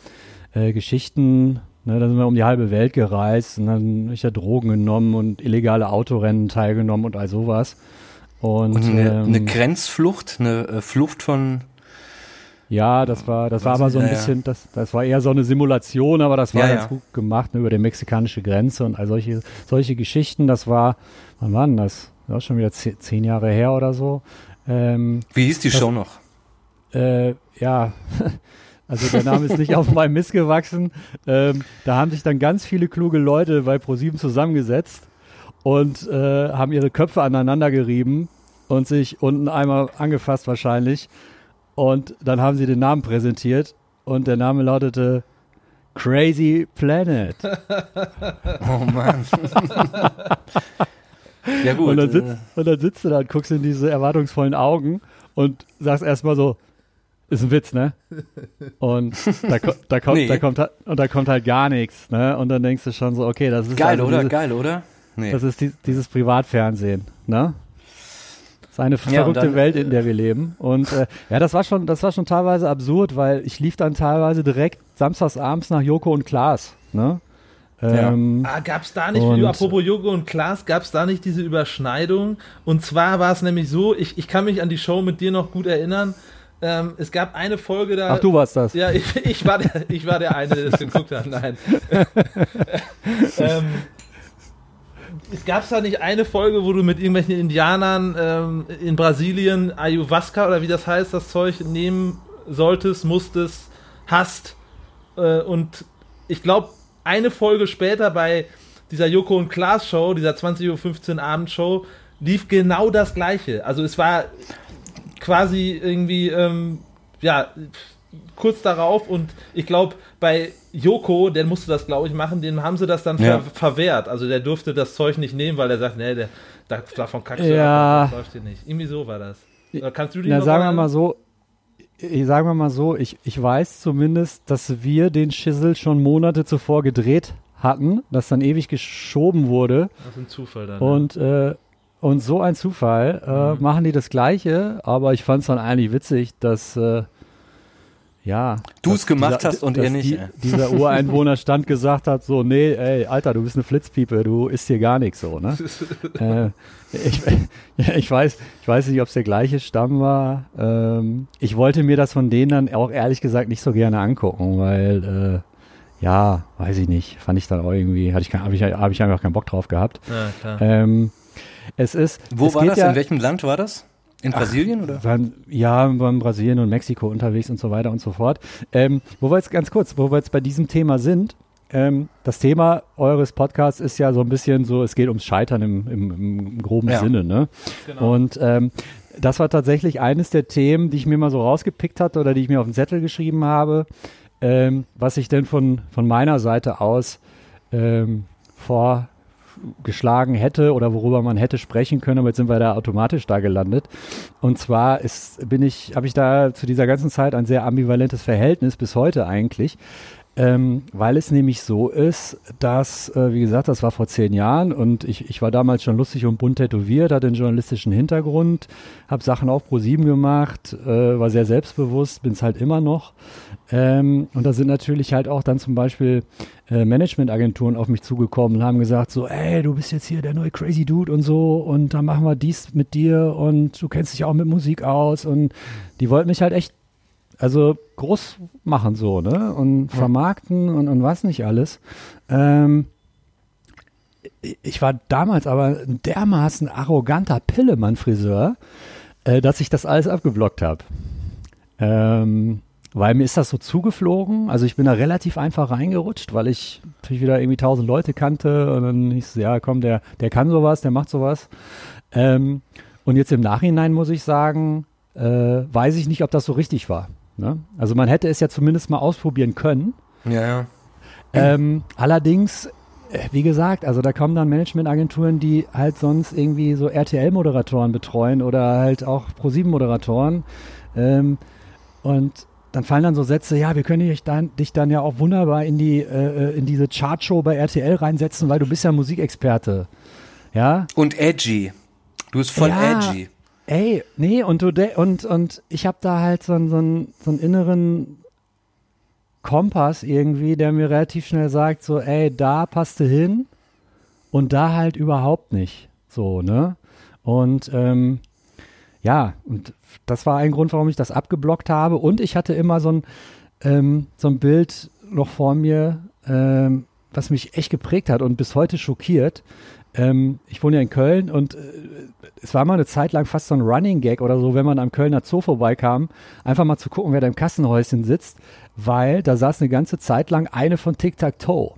[SPEAKER 3] äh, Geschichten. Ne, da sind wir um die halbe Welt gereist und dann hab ich ja Drogen genommen und illegale Autorennen teilgenommen und all sowas. Und,
[SPEAKER 2] Und eine,
[SPEAKER 3] ähm,
[SPEAKER 2] eine Grenzflucht, eine äh, Flucht von
[SPEAKER 3] Ja, das war, das war aber so ein
[SPEAKER 2] Ja,
[SPEAKER 3] bisschen, das, das war eher so eine Simulation, aber das war
[SPEAKER 2] Ja,
[SPEAKER 3] ganz
[SPEAKER 2] ja.
[SPEAKER 3] gut gemacht ne, über die mexikanische Grenze und all solche, solche Geschichten. Das war, wann war denn das? Das ist schon wieder zehn, zehn Jahre her oder so. Ähm,
[SPEAKER 2] Wie hieß die
[SPEAKER 3] Das-
[SPEAKER 2] Show noch?
[SPEAKER 3] äh, ja, also der Name ist nicht auf meinem Mist gewachsen. Ähm, da haben sich dann ganz viele kluge Leute bei ProSieben zusammengesetzt und äh, haben ihre Köpfe aneinander gerieben und sich unten einmal angefasst wahrscheinlich. Und dann haben sie den Namen präsentiert und der Name lautete Crazy Planet.
[SPEAKER 2] Oh Mann. ja gut.
[SPEAKER 3] und, dann
[SPEAKER 2] äh,
[SPEAKER 3] sitzt, und dann sitzt du da und guckst in diese erwartungsvollen Augen und sagst erstmal so, ist ein Witz, ne? Und da, da, kommt,
[SPEAKER 2] Nee.
[SPEAKER 3] da, kommt, halt- und da kommt halt gar nichts, ne? Und dann denkst du schon so, okay, das ist
[SPEAKER 2] geil,
[SPEAKER 3] also
[SPEAKER 2] oder?
[SPEAKER 3] Diese,
[SPEAKER 2] Geil, oder? Nee.
[SPEAKER 3] das ist die, dieses Privatfernsehen, ne? Das ist eine
[SPEAKER 2] Ja,
[SPEAKER 3] verrückte
[SPEAKER 2] dann,
[SPEAKER 3] Welt, in der wir leben. Und äh, ja, das war schon, das war schon teilweise absurd, weil ich lief dann teilweise direkt samstags abends nach Joko und Klaas, ne?
[SPEAKER 2] Ja.
[SPEAKER 3] Ähm,
[SPEAKER 1] Ah, gab's da nicht,
[SPEAKER 3] Und-
[SPEAKER 1] apropos Jogo und Klaas, gab's da nicht diese Überschneidung? Und zwar war es nämlich so, ich, ich kann mich an die Show mit dir noch gut erinnern. Ähm, es gab eine Folge da.
[SPEAKER 3] Ach, du warst das.
[SPEAKER 1] Ja, ich, ich, war der, ich war der eine, der das geguckt hat. Nein. ähm, es gab da nicht eine Folge, wo du mit irgendwelchen Indianern ähm, in Brasilien Ayahuasca oder wie das heißt, das Zeug nehmen solltest, musstest, hast. Äh, und ich glaube, eine Folge später bei dieser Joko und Klaas Show, dieser 20.15 Uhr Abendshow, lief genau das gleiche. Also es war quasi irgendwie, ähm, ja, kurz darauf und ich glaube, bei Joko, der musste das, glaube ich, machen, dem haben sie das dann
[SPEAKER 2] Ja.
[SPEAKER 1] ver verwehrt. Also der durfte das Zeug nicht nehmen, weil er sagt, nee, der, da- davon kackst du
[SPEAKER 3] Ja.
[SPEAKER 1] ab, das läuft hier nicht. Irgendwie so war das. Oder Kannst du die
[SPEAKER 3] Na, sagen wir mal so, ich, sagen wir mal so, ich, ich weiß zumindest, dass wir den Schissel schon Monate zuvor gedreht hatten, das dann ewig geschoben wurde
[SPEAKER 1] Das ist ein Zufall dann.
[SPEAKER 3] und, äh, und so ein Zufall äh,
[SPEAKER 1] Mhm.
[SPEAKER 3] machen die das Gleiche, aber ich fand es dann eigentlich witzig, dass äh, ja,
[SPEAKER 2] Du es gemacht
[SPEAKER 3] dieser-
[SPEAKER 2] hast und er nicht,
[SPEAKER 3] Die, dieser Ureinwohnerstand gesagt hat, so, nee, ey, Alter, du bist eine Flitzpiepe, du isst hier gar nichts so, ne? äh, ich, ich, weiß, ich weiß nicht, ob es der gleiche Stamm war. Ähm, ich wollte mir das von denen dann auch ehrlich gesagt nicht so gerne angucken, weil, äh, ja, weiß ich nicht, fand ich dann auch irgendwie, hatte ich, kein- hab ich, hab ich einfach keinen Bock drauf gehabt.
[SPEAKER 1] ja.
[SPEAKER 3] Ähm, es ist.
[SPEAKER 2] Wo
[SPEAKER 3] es
[SPEAKER 2] war das?
[SPEAKER 3] Ja,
[SPEAKER 2] In welchem Land war das? In Brasilien oder?
[SPEAKER 3] waren, ja, wir waren in Brasilien und Mexiko unterwegs und so weiter und so fort. Ähm, wo wir jetzt ganz kurz, wo wir jetzt bei diesem Thema sind, ähm, das Thema eures Podcasts ist ja so ein bisschen so, es geht ums Scheitern im, im, im groben
[SPEAKER 2] Ja.
[SPEAKER 3] Sinne, ne?
[SPEAKER 1] Genau.
[SPEAKER 3] Und ähm, das war tatsächlich eines der Themen, die ich mir mal so rausgepickt hatte oder die ich mir auf den Zettel geschrieben habe, ähm, was ich denn von, von meiner Seite aus ähm, vorgeschlagen hätte oder worüber man hätte sprechen können, aber jetzt sind wir da automatisch da gelandet. Und zwar ist, bin ich, habe ich da zu dieser ganzen Zeit ein sehr ambivalentes Verhältnis bis heute eigentlich. Ähm, weil es nämlich so ist, dass, äh, wie gesagt, das war vor zehn Jahren und ich, ich war damals schon lustig und bunt tätowiert, hatte einen journalistischen Hintergrund, habe Sachen auf Pro7 gemacht, äh, war sehr selbstbewusst, bin es halt immer noch. Ähm, und da sind natürlich halt auch dann zum Beispiel äh, Managementagenturen auf mich zugekommen und haben gesagt so, ey, du bist jetzt hier der neue Crazy Dude und so und dann machen wir dies mit dir und du kennst dich auch mit Musik aus und die wollten mich halt echt also groß machen so, ne? Und vermarkten und, und was nicht alles. Ähm, ich war damals aber ein dermaßen arroganter Pillemann-Friseur, äh, dass ich das alles abgeblockt habe. Ähm, weil mir ist das so zugeflogen. Also ich bin da relativ einfach reingerutscht, weil ich natürlich wieder irgendwie tausend Leute kannte und dann hieß es, ja komm, der, der kann sowas, der macht sowas. Ähm, und jetzt im Nachhinein muss ich sagen, äh, weiß ich nicht, ob das so richtig war. Ne? Also man hätte es ja zumindest mal ausprobieren können.
[SPEAKER 2] Ja, ja.
[SPEAKER 3] Ähm, allerdings, äh, wie gesagt, also da kommen dann Managementagenturen, die halt sonst irgendwie so RTL-Moderatoren betreuen oder halt auch Pro7-Moderatoren. Ähm, und dann fallen dann so Sätze, ja, wir können dich dann, dich dann ja auch wunderbar in die äh, äh in diese Chartshow bei RTL reinsetzen, weil du bist ja Musikexperte. Ja.
[SPEAKER 2] Und edgy. Du bist voll
[SPEAKER 3] Ja.
[SPEAKER 2] edgy.
[SPEAKER 3] Ey, nee, und du de und und ich habe da halt so, einen- so, einen- so einen inneren Kompass irgendwie, der mir relativ schnell sagt, so, ey, da passt du hin und da halt überhaupt nicht. So, ne? Und ähm, ja, und das war ein Grund, warum ich das abgeblockt habe. Und ich hatte immer so ein, ähm, so ein Bild noch vor mir, ähm, was mich echt geprägt hat und bis heute schockiert. Ähm, ich wohne ja in Köln und äh, es war mal eine Zeit lang fast so ein Running Gag oder so, wenn man am Kölner Zoo vorbeikam, einfach mal zu gucken, wer da im Kassenhäuschen sitzt, weil da saß eine ganze Zeit lang eine von Tic Tac Toe.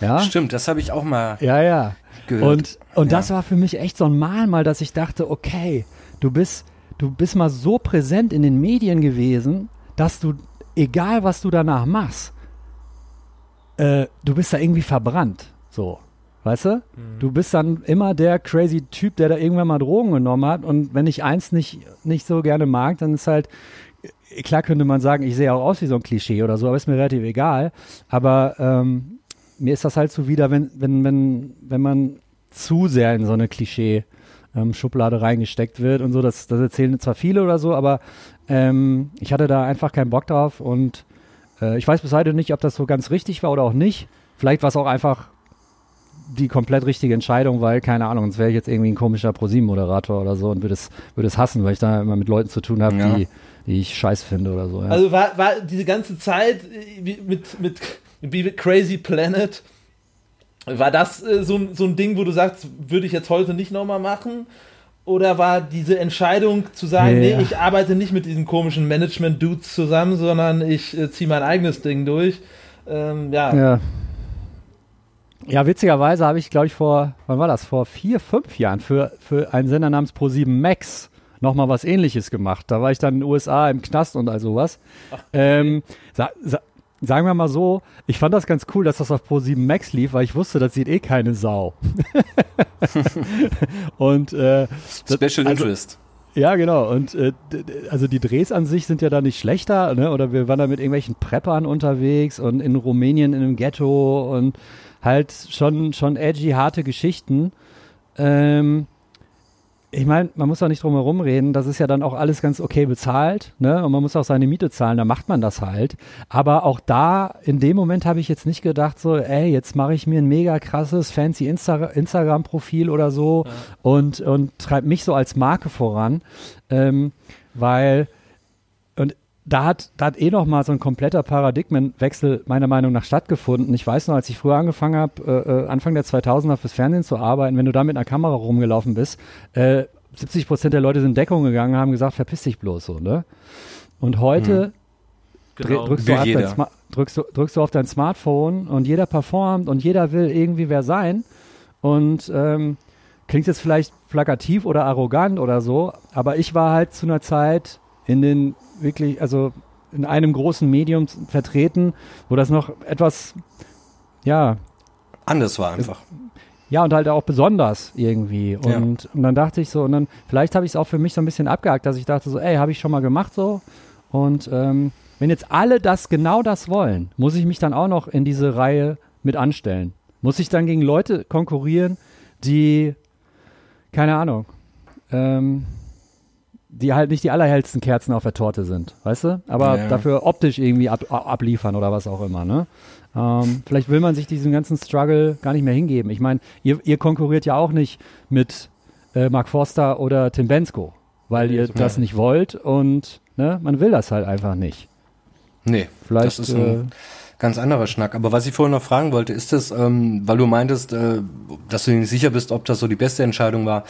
[SPEAKER 3] Ja?
[SPEAKER 2] Stimmt, das habe ich auch mal
[SPEAKER 3] Ja, ja.
[SPEAKER 2] gehört.
[SPEAKER 3] Und, und
[SPEAKER 2] Ja.
[SPEAKER 3] das war für mich echt so ein Mahnmal, dass ich dachte, okay, du bist, du bist mal so präsent in den Medien gewesen, dass du, egal was du danach machst, äh, du bist da irgendwie verbrannt. So. Weißt du? Du bist dann immer der crazy Typ, der da irgendwann mal Drogen genommen hat. Und wenn ich eins nicht, nicht so gerne mag, dann ist halt, klar könnte man sagen, ich sehe auch aus wie so ein Klischee oder so, aber ist mir relativ egal. Aber ähm, mir ist das halt so wieder, wenn, wenn, wenn, wenn man zu sehr in so eine Klischee-Schublade reingesteckt wird und so, das, das erzählen zwar viele oder so, aber ähm, ich hatte da einfach keinen Bock drauf und äh, ich weiß bis heute nicht, ob das so ganz richtig war oder auch nicht. Vielleicht war es auch einfach die komplett richtige Entscheidung, weil, keine Ahnung, sonst wäre ich jetzt irgendwie ein komischer ProSieben-Moderator oder so und würde es, würde es hassen, weil ich da immer mit Leuten zu tun habe,
[SPEAKER 2] Ja.
[SPEAKER 3] die, die ich scheiße finde oder so. Ja.
[SPEAKER 1] Also war, war diese ganze Zeit äh, mit, mit, wie mit Crazy Planet, war das äh, so, ein- so ein Ding, wo du sagst, würde ich jetzt heute nicht nochmal machen? Oder war diese Entscheidung zu sagen,
[SPEAKER 3] Ja.
[SPEAKER 1] nee, ich arbeite nicht mit diesen komischen Management-Dudes zusammen, sondern ich äh, ziehe mein eigenes Ding durch? Ähm, ja.
[SPEAKER 3] Ja. Ja, witzigerweise habe ich, glaube ich, vor, wann war das? Vor vier, fünf Jahren für, für einen Sender namens Pro7 Max nochmal was ähnliches gemacht. Da war ich dann in den USA im Knast und all sowas. Ähm, sa sa sagen wir mal so, ich fand das ganz cool, dass das auf Pro7 Max lief, weil ich wusste, das sieht eh keine Sau. und äh, das-
[SPEAKER 2] Special
[SPEAKER 3] also-
[SPEAKER 2] Interest.
[SPEAKER 3] ja, genau. Und äh, also die Drehs an sich sind ja da nicht schlechter, ne? Oder wir waren da mit irgendwelchen Preppern unterwegs und in Rumänien in einem Ghetto und halt schon, schon edgy, harte Geschichten. Ähm, ich meine, man muss auch nicht drum herum reden, das ist ja dann auch alles ganz okay bezahlt, ne? Und man muss auch seine Miete zahlen, da macht man das halt. Aber auch da, in dem Moment habe ich jetzt nicht gedacht, so, ey, jetzt mache ich mir ein mega krasses, fancy Insta Instagram-Profil oder so und, und treibe mich so als Marke voran. Ähm, weil, da hat, da hat eh noch mal so ein kompletter Paradigmenwechsel meiner Meinung nach stattgefunden. Ich weiß noch, als ich früher angefangen habe, äh, äh, Anfang der 2000er fürs Fernsehen zu arbeiten, wenn du da mit einer Kamera rumgelaufen bist, äh, 70 Prozent der Leute sind in Deckung gegangen, haben gesagt, verpiss dich bloß so, ne? Und heute dreh-
[SPEAKER 1] Genau.
[SPEAKER 3] drückst, du drückst, du, drückst du auf dein Smartphone und jeder performt und jeder will irgendwie wer sein. Und ähm, klingt jetzt vielleicht plakativ oder arrogant oder so, aber ich war halt zu einer Zeit in den wirklich, also in einem großen Medium vertreten, wo das noch etwas, ja,
[SPEAKER 2] Anders war einfach.
[SPEAKER 3] ja, und halt auch besonders irgendwie.
[SPEAKER 2] Ja.
[SPEAKER 3] Und, und dann dachte ich so, und dann, vielleicht habe ich es auch für mich so ein bisschen abgehakt, dass ich dachte so, ey, habe ich schon mal gemacht so. Und ähm, wenn jetzt alle das genau das wollen, muss ich mich dann auch noch in diese Reihe mit anstellen. Muss ich dann gegen Leute konkurrieren, die, keine Ahnung, ähm, die halt nicht die allerhellsten Kerzen auf der Torte sind, weißt du? Aber ja. dafür optisch irgendwie ab, abliefern oder was auch immer, ne? Ähm, vielleicht will man sich diesem ganzen Struggle gar nicht mehr hingeben. Ich meine, ihr, ihr, konkurriert ja auch nicht mit äh, Mark Forster oder Tim Bensko, weil ihr das nicht wollt und ne, man will das halt einfach nicht.
[SPEAKER 2] Nee, vielleicht, das ist ein äh, ganz anderer Schnack. Aber was ich vorhin noch fragen wollte, ist das, ähm, weil du meintest, äh, dass du nicht sicher bist, ob das so die beste Entscheidung war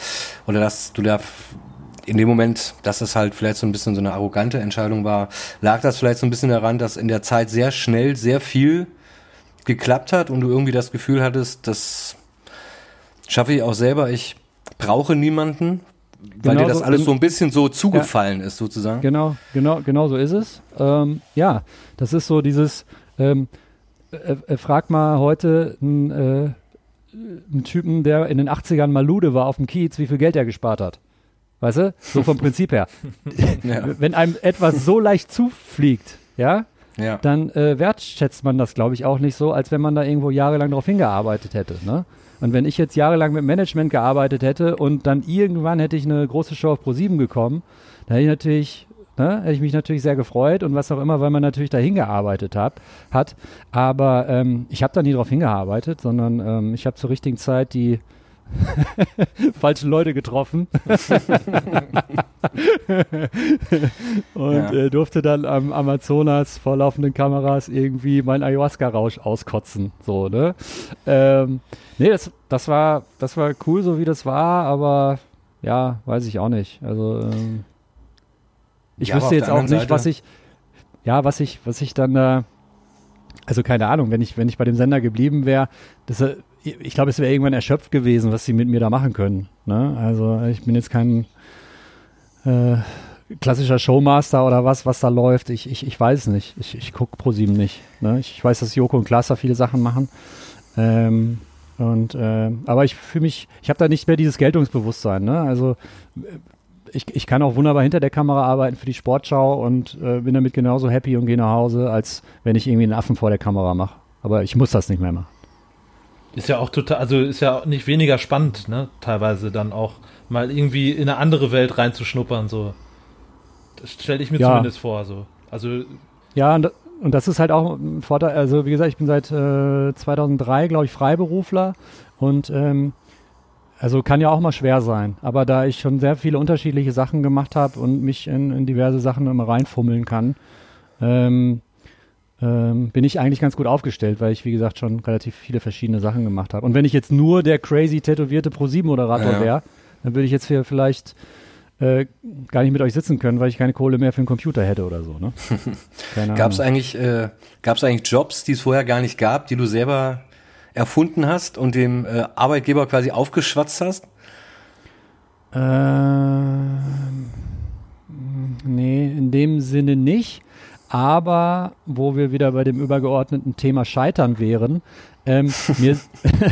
[SPEAKER 2] oder dass du da in dem Moment, dass es halt vielleicht so ein bisschen so eine arrogante Entscheidung war, lag das vielleicht so ein bisschen daran, dass in der Zeit sehr schnell sehr viel geklappt hat und du irgendwie das Gefühl hattest, das schaffe ich auch selber, ich brauche niemanden, weil genau dir das so, alles so ein bisschen so zugefallen ja, ist, sozusagen.
[SPEAKER 3] Genau, genau, genau so ist es. Ähm, ja, das ist so dieses, ähm, äh, äh, frag mal heute einen, äh, einen Typen, der in den 80ern Malude war auf dem Kiez, wie viel Geld er gespart hat. Weißt du? So vom Prinzip her. ja. Wenn einem etwas so leicht zufliegt, ja, ja. dann äh, wertschätzt man das, glaube ich, auch nicht so, als wenn man da irgendwo jahrelang darauf hingearbeitet hätte. Ne? Und wenn ich jetzt jahrelang mit Management gearbeitet hätte und dann irgendwann hätte ich eine große Show auf Pro7 gekommen, dann hätte ich natürlich, ne, hätte ich mich natürlich sehr gefreut und was auch immer, weil man natürlich da hingearbeitet hat. hat. Aber ähm, ich habe da nie darauf hingearbeitet, sondern ähm, ich habe zur richtigen Zeit die falschen Leute getroffen. und ja. äh, durfte dann am Amazonas vor laufenden Kameras irgendwie mein Ayahuasca-Rausch auskotzen. So, ne? Ähm, nee, das, das, war, das war cool, so wie das war, aber ja, weiß ich auch nicht. Also, ähm, ich ja, wüsste jetzt auch nicht, Seite. was ich, ja, was ich, was ich dann da, also keine Ahnung, wenn ich, wenn ich bei dem Sender geblieben wäre, das, ich glaube, es wäre irgendwann erschöpft gewesen, was sie mit mir da machen können. Ne? Also ich bin jetzt kein äh, klassischer Showmaster oder was, was da läuft. Ich, ich, ich weiß nicht. Ich, ich gucke ProSieben nicht. Ne? Ich, ich, weiß, dass Joko und Klaas da viele Sachen machen. Ähm, und äh, aber ich fühle mich, ich habe da nicht mehr dieses Geltungsbewusstsein. Ne? Also ich, ich kann auch wunderbar hinter der Kamera arbeiten für die Sportschau und äh, bin damit genauso happy und gehe nach Hause, als wenn ich irgendwie einen Affen vor der Kamera mache. Aber ich muss das nicht mehr machen.
[SPEAKER 1] Ist ja auch total, also ist ja nicht weniger spannend, ne? Teilweise dann auch mal irgendwie in eine andere Welt reinzuschnuppern, so. Das stelle ich mir ja. zumindest vor, so. Also.
[SPEAKER 3] Ja, und, und, das ist halt auch ein Vorteil, also wie gesagt, ich bin seit äh, 2003, glaube ich, Freiberufler und ähm, also kann ja auch mal schwer sein, aber da ich schon sehr viele unterschiedliche Sachen gemacht habe und mich in, in, diverse Sachen immer reinfummeln kann, ähm, ähm, bin ich eigentlich ganz gut aufgestellt, weil ich, wie gesagt, schon relativ viele verschiedene Sachen gemacht habe. Und wenn ich jetzt nur der crazy tätowierte Pro-7-Moderator ja. wäre, dann würde ich jetzt hier vielleicht äh, gar nicht mit euch sitzen können, weil ich keine Kohle mehr für einen Computer hätte oder so. Ne?
[SPEAKER 2] gab es eigentlich, äh, eigentlich Jobs, die es vorher gar nicht gab, die du selber erfunden hast und dem äh, Arbeitgeber quasi aufgeschwatzt hast?
[SPEAKER 3] Ähm, nee, in dem Sinne nicht. Aber wo wir wieder bei dem übergeordneten Thema Scheitern wären, ähm, mir,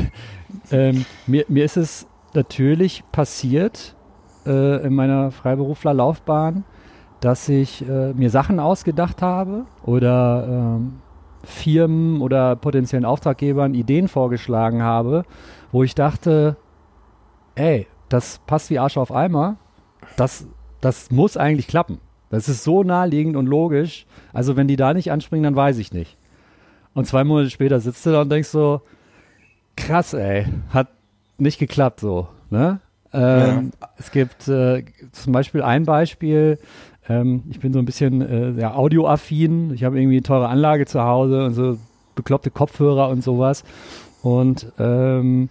[SPEAKER 3] ähm, mir, mir ist es natürlich passiert äh, in meiner Freiberuflerlaufbahn, dass ich äh, mir Sachen ausgedacht habe oder ähm, Firmen oder potenziellen Auftraggebern Ideen vorgeschlagen habe, wo ich dachte, ey, das passt wie Arsch auf Eimer, das, das muss eigentlich klappen. Das ist so naheliegend und logisch. Also wenn die da nicht anspringen, dann weiß ich nicht. Und zwei Monate später sitzt du da und denkst so, krass, ey, hat nicht geklappt so. Ne? Ähm, ja. Es gibt äh, zum Beispiel ein Beispiel, ähm, ich bin so ein bisschen äh, ja, audioaffin, ich habe irgendwie eine teure Anlage zu Hause und so bekloppte Kopfhörer und sowas. Und ähm,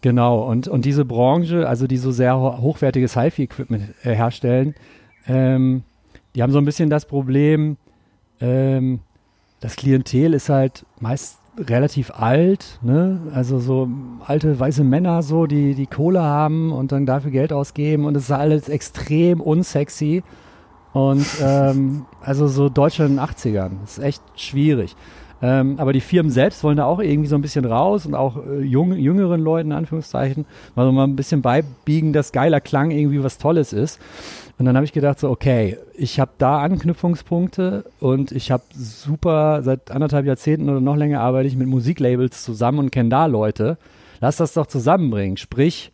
[SPEAKER 3] genau, und, und diese Branche, also die so sehr hochwertiges HiFi-Equipment äh, herstellen, ähm, die haben so ein bisschen das Problem, ähm, das Klientel ist halt meist relativ alt, ne? Also so alte weiße Männer so, die die Kohle haben und dann dafür Geld ausgeben und es ist alles extrem unsexy. Und ähm, also so Deutschland in den 80ern, das ist echt schwierig. Ähm, aber die Firmen selbst wollen da auch irgendwie so ein bisschen raus und auch äh, jung, jüngeren Leuten, in Anführungszeichen, mal so mal ein bisschen beibiegen, dass geiler Klang irgendwie was Tolles ist. Und dann habe ich gedacht, so, okay, ich habe da Anknüpfungspunkte und ich habe super, seit anderthalb Jahrzehnten oder noch länger arbeite ich mit Musiklabels zusammen und kenne da Leute. Lass das doch zusammenbringen. Sprich,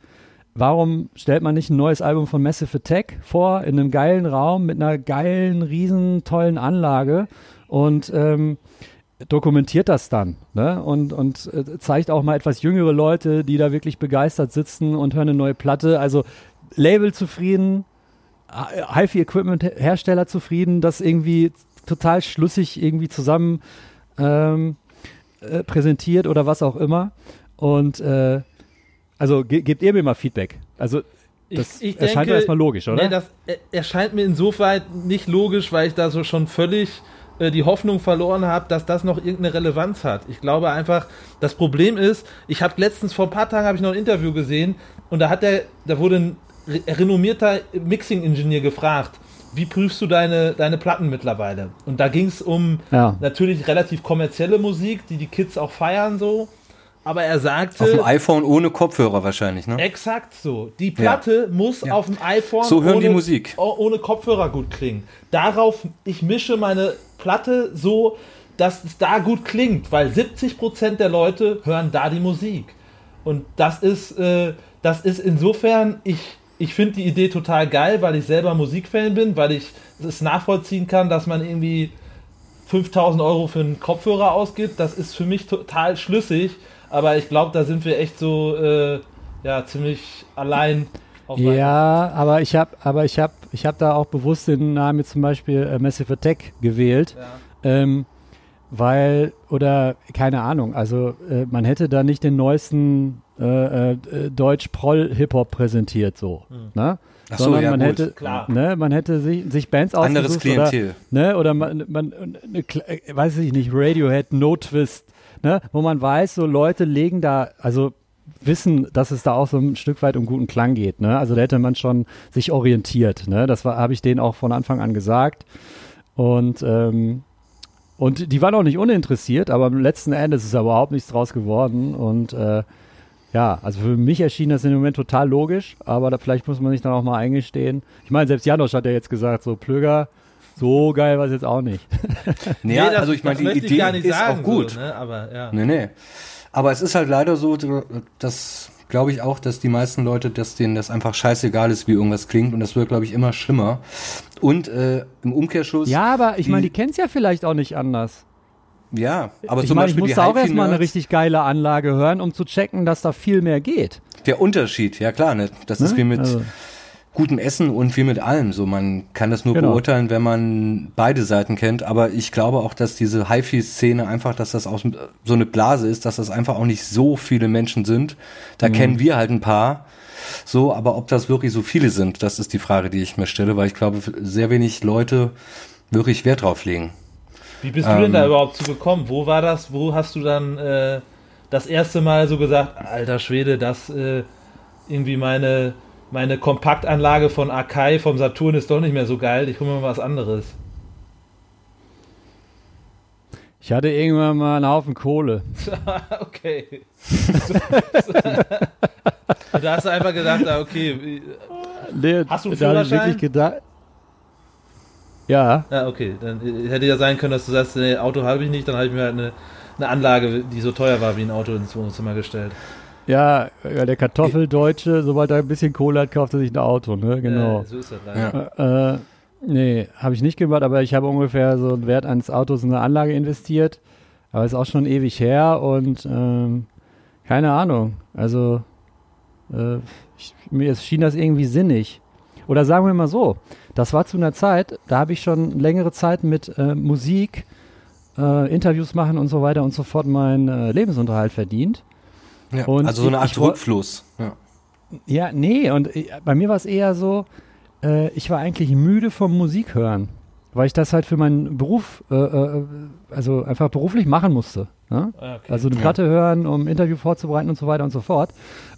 [SPEAKER 3] warum stellt man nicht ein neues Album von Massive Attack vor, in einem geilen Raum mit einer geilen, riesen, tollen Anlage und ähm, dokumentiert das dann ne? und, und äh, zeigt auch mal etwas jüngere Leute, die da wirklich begeistert sitzen und hören eine neue Platte. Also Label zufrieden, HiFi-Equipment-Hersteller zufrieden, das irgendwie total schlüssig irgendwie zusammen ähm, äh, präsentiert oder was auch immer. Und äh, also ge gebt ihr mir mal Feedback. Also das ich, ich erscheint denke, mir erstmal logisch, oder?
[SPEAKER 1] Nee, das erscheint mir insofern nicht logisch, weil ich da so schon völlig äh, die Hoffnung verloren habe, dass das noch irgendeine Relevanz hat. Ich glaube einfach, das Problem ist, ich habe letztens vor ein paar Tagen habe ich noch ein Interview gesehen und da hat der, da wurde ein renommierter Mixing-Ingenieur gefragt, wie prüfst du deine, deine Platten mittlerweile? Und da ging es um ja. natürlich relativ kommerzielle Musik, die die Kids auch feiern so. Aber er sagte.
[SPEAKER 2] Auf dem iPhone ohne Kopfhörer wahrscheinlich, ne?
[SPEAKER 1] Exakt so. Die Platte ja. muss ja. auf dem iPhone
[SPEAKER 2] so hören ohne, die Musik.
[SPEAKER 1] ohne Kopfhörer gut klingen. Darauf, ich mische meine Platte so, dass es da gut klingt, weil 70% der Leute hören da die Musik. Und das ist, äh, das ist insofern, ich, ich finde die Idee total geil, weil ich selber Musikfan bin, weil ich es nachvollziehen kann, dass man irgendwie 5000 Euro für einen Kopfhörer ausgibt. Das ist für mich total schlüssig, aber ich glaube, da sind wir echt so äh, ja ziemlich allein.
[SPEAKER 3] ja, aber ich habe, aber ich habe, ich habe da auch bewusst den Namen zum Beispiel äh, Massive Attack gewählt. Ja. Ähm, weil, oder keine Ahnung, also äh, man hätte da nicht den neuesten äh, äh, Deutsch-Proll-Hip-Hop präsentiert, so. Hm. Ne?
[SPEAKER 2] Ach so,
[SPEAKER 3] ja,
[SPEAKER 2] man,
[SPEAKER 3] gut, hätte, klar. Ne, man hätte sich, sich Bands ausgesucht.
[SPEAKER 2] Anderes Klientel.
[SPEAKER 3] Oder, ne, oder man, man ne, weiß ich nicht, Radiohead, No Twist, ne, wo man weiß, so Leute legen da, also wissen, dass es da auch so ein Stück weit um guten Klang geht. Ne? Also da hätte man schon sich orientiert. Ne? Das habe ich denen auch von Anfang an gesagt. Und ähm, und die waren auch nicht uninteressiert, aber letzten Endes ist überhaupt nichts draus geworden. Und äh, ja, also für mich erschien das im Moment total logisch, aber da, vielleicht muss man sich dann auch mal eingestehen. Ich meine, selbst Janosch hat ja jetzt gesagt, so Plöger, so geil war es jetzt auch nicht.
[SPEAKER 2] nee, ja, also ich meine, die Idee ist auch gut. So,
[SPEAKER 1] ne? aber, ja.
[SPEAKER 2] Nee, nee. Aber es ist halt leider so, dass glaube ich auch, dass die meisten Leute, dass denen das einfach scheißegal ist, wie irgendwas klingt. Und das wird, glaube ich, immer schlimmer. Und äh, im Umkehrschluss.
[SPEAKER 3] Ja, aber ich meine, die kennen es ja vielleicht auch nicht anders.
[SPEAKER 2] Ja, aber
[SPEAKER 3] ich
[SPEAKER 2] zum
[SPEAKER 3] mein,
[SPEAKER 2] Beispiel.
[SPEAKER 3] Ich musste auch erstmal eine richtig geile Anlage hören, um zu checken, dass da viel mehr geht.
[SPEAKER 2] Der Unterschied, ja klar, ne? Das ne? ist wie mit also. gutem Essen und wie mit allem. So, man kann das nur genau. beurteilen, wenn man beide Seiten kennt. Aber ich glaube auch, dass diese HiFi-Szene einfach, dass das auch so eine Blase ist, dass das einfach auch nicht so viele Menschen sind. Da mhm. kennen wir halt ein paar. So, aber ob das wirklich so viele sind, das ist die Frage, die ich mir stelle, weil ich glaube, sehr wenig Leute wirklich Wert drauf legen.
[SPEAKER 1] Wie bist du ähm, denn da ähm. überhaupt zu gekommen? Wo war das? Wo hast du dann äh, das erste Mal so gesagt, alter Schwede, das äh, irgendwie meine, meine Kompaktanlage von Akai vom Saturn ist doch nicht mehr so geil, ich hole mir mal was anderes.
[SPEAKER 3] Ich hatte irgendwann mal einen Haufen Kohle.
[SPEAKER 1] okay. da hast du einfach gedacht, ah, okay.
[SPEAKER 3] Nee, hast du einen Führerschein? Da ich wirklich gedacht, ja.
[SPEAKER 1] Ja, okay. Dann hätte ja sein können, dass du sagst, nee, Auto habe ich nicht, dann habe ich mir halt eine, eine Anlage, die so teuer war wie ein Auto ins Wohnzimmer gestellt.
[SPEAKER 3] Ja, der Kartoffeldeutsche, sobald er ein bisschen Kohle hat, kauft er sich ein Auto, ne? Genau. Ja, so ist das leider. Ja. Äh, nee, habe ich nicht gemacht, aber ich habe ungefähr so einen Wert eines Autos in eine Anlage investiert. Aber ist auch schon ewig her und ähm, keine Ahnung. Also äh, ich, mir schien das irgendwie sinnig. Oder sagen wir mal so, das war zu einer Zeit, da habe ich schon längere Zeit mit äh, Musik, äh, Interviews machen und so weiter und so fort meinen äh, Lebensunterhalt verdient.
[SPEAKER 2] Ja, und also so eine Art ich, Rückfluss. Ja.
[SPEAKER 3] ja, nee, und äh, bei mir war es eher so, äh, ich war eigentlich müde vom Musik hören, weil ich das halt für meinen Beruf, äh, also einfach beruflich machen musste. Ne? Ah, okay. Also eine Platte ja. hören, um ein Interview vorzubereiten und so weiter und so fort.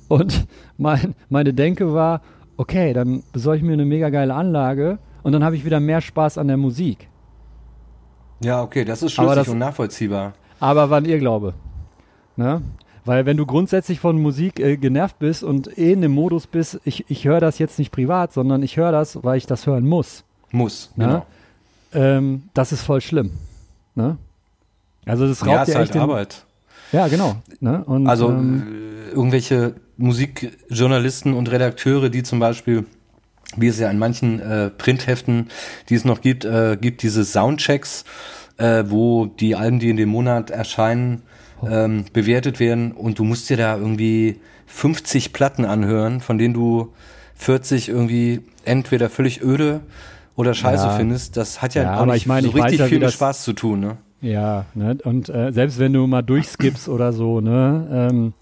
[SPEAKER 3] Und mein, meine Denke war, okay, dann besorge ich mir eine mega geile Anlage und dann habe ich wieder mehr Spaß an der Musik.
[SPEAKER 2] Ja, okay, das ist schlüssig das, und nachvollziehbar.
[SPEAKER 3] aber war ein Irrglaube. Ne? Weil wenn du grundsätzlich von Musik äh, genervt bist und eh in dem Modus bist, ich, ich höre das jetzt nicht privat, sondern ich höre das, weil ich das hören muss.
[SPEAKER 2] Muss,
[SPEAKER 3] ne?
[SPEAKER 2] genau.
[SPEAKER 3] Ähm, das ist voll schlimm. Ne? Also das raubt
[SPEAKER 2] Ja,
[SPEAKER 3] dir
[SPEAKER 2] ist halt
[SPEAKER 3] echt den,
[SPEAKER 2] Arbeit.
[SPEAKER 3] Ja, genau. Ne? Und,
[SPEAKER 2] Also
[SPEAKER 3] ähm,
[SPEAKER 2] äh, irgendwelche Musikjournalisten und Redakteure, die zum Beispiel, wie es ja in manchen äh, Printheften, die es noch gibt, äh, gibt diese Soundchecks, äh, wo die Alben, die in dem Monat erscheinen, ähm, bewertet werden und du musst dir da irgendwie 50 Platten anhören, von denen du 40 irgendwie entweder völlig öde oder scheiße
[SPEAKER 3] Ja.
[SPEAKER 2] findest. Das hat ja,
[SPEAKER 3] Ja,
[SPEAKER 2] auch nicht
[SPEAKER 3] ich meine,
[SPEAKER 2] so
[SPEAKER 3] ich
[SPEAKER 2] richtig
[SPEAKER 3] ja,
[SPEAKER 2] viel mit Spaß zu tun, ne?
[SPEAKER 3] Ja, ne? und äh, selbst wenn du mal durchskippst oder so, ne, ähm,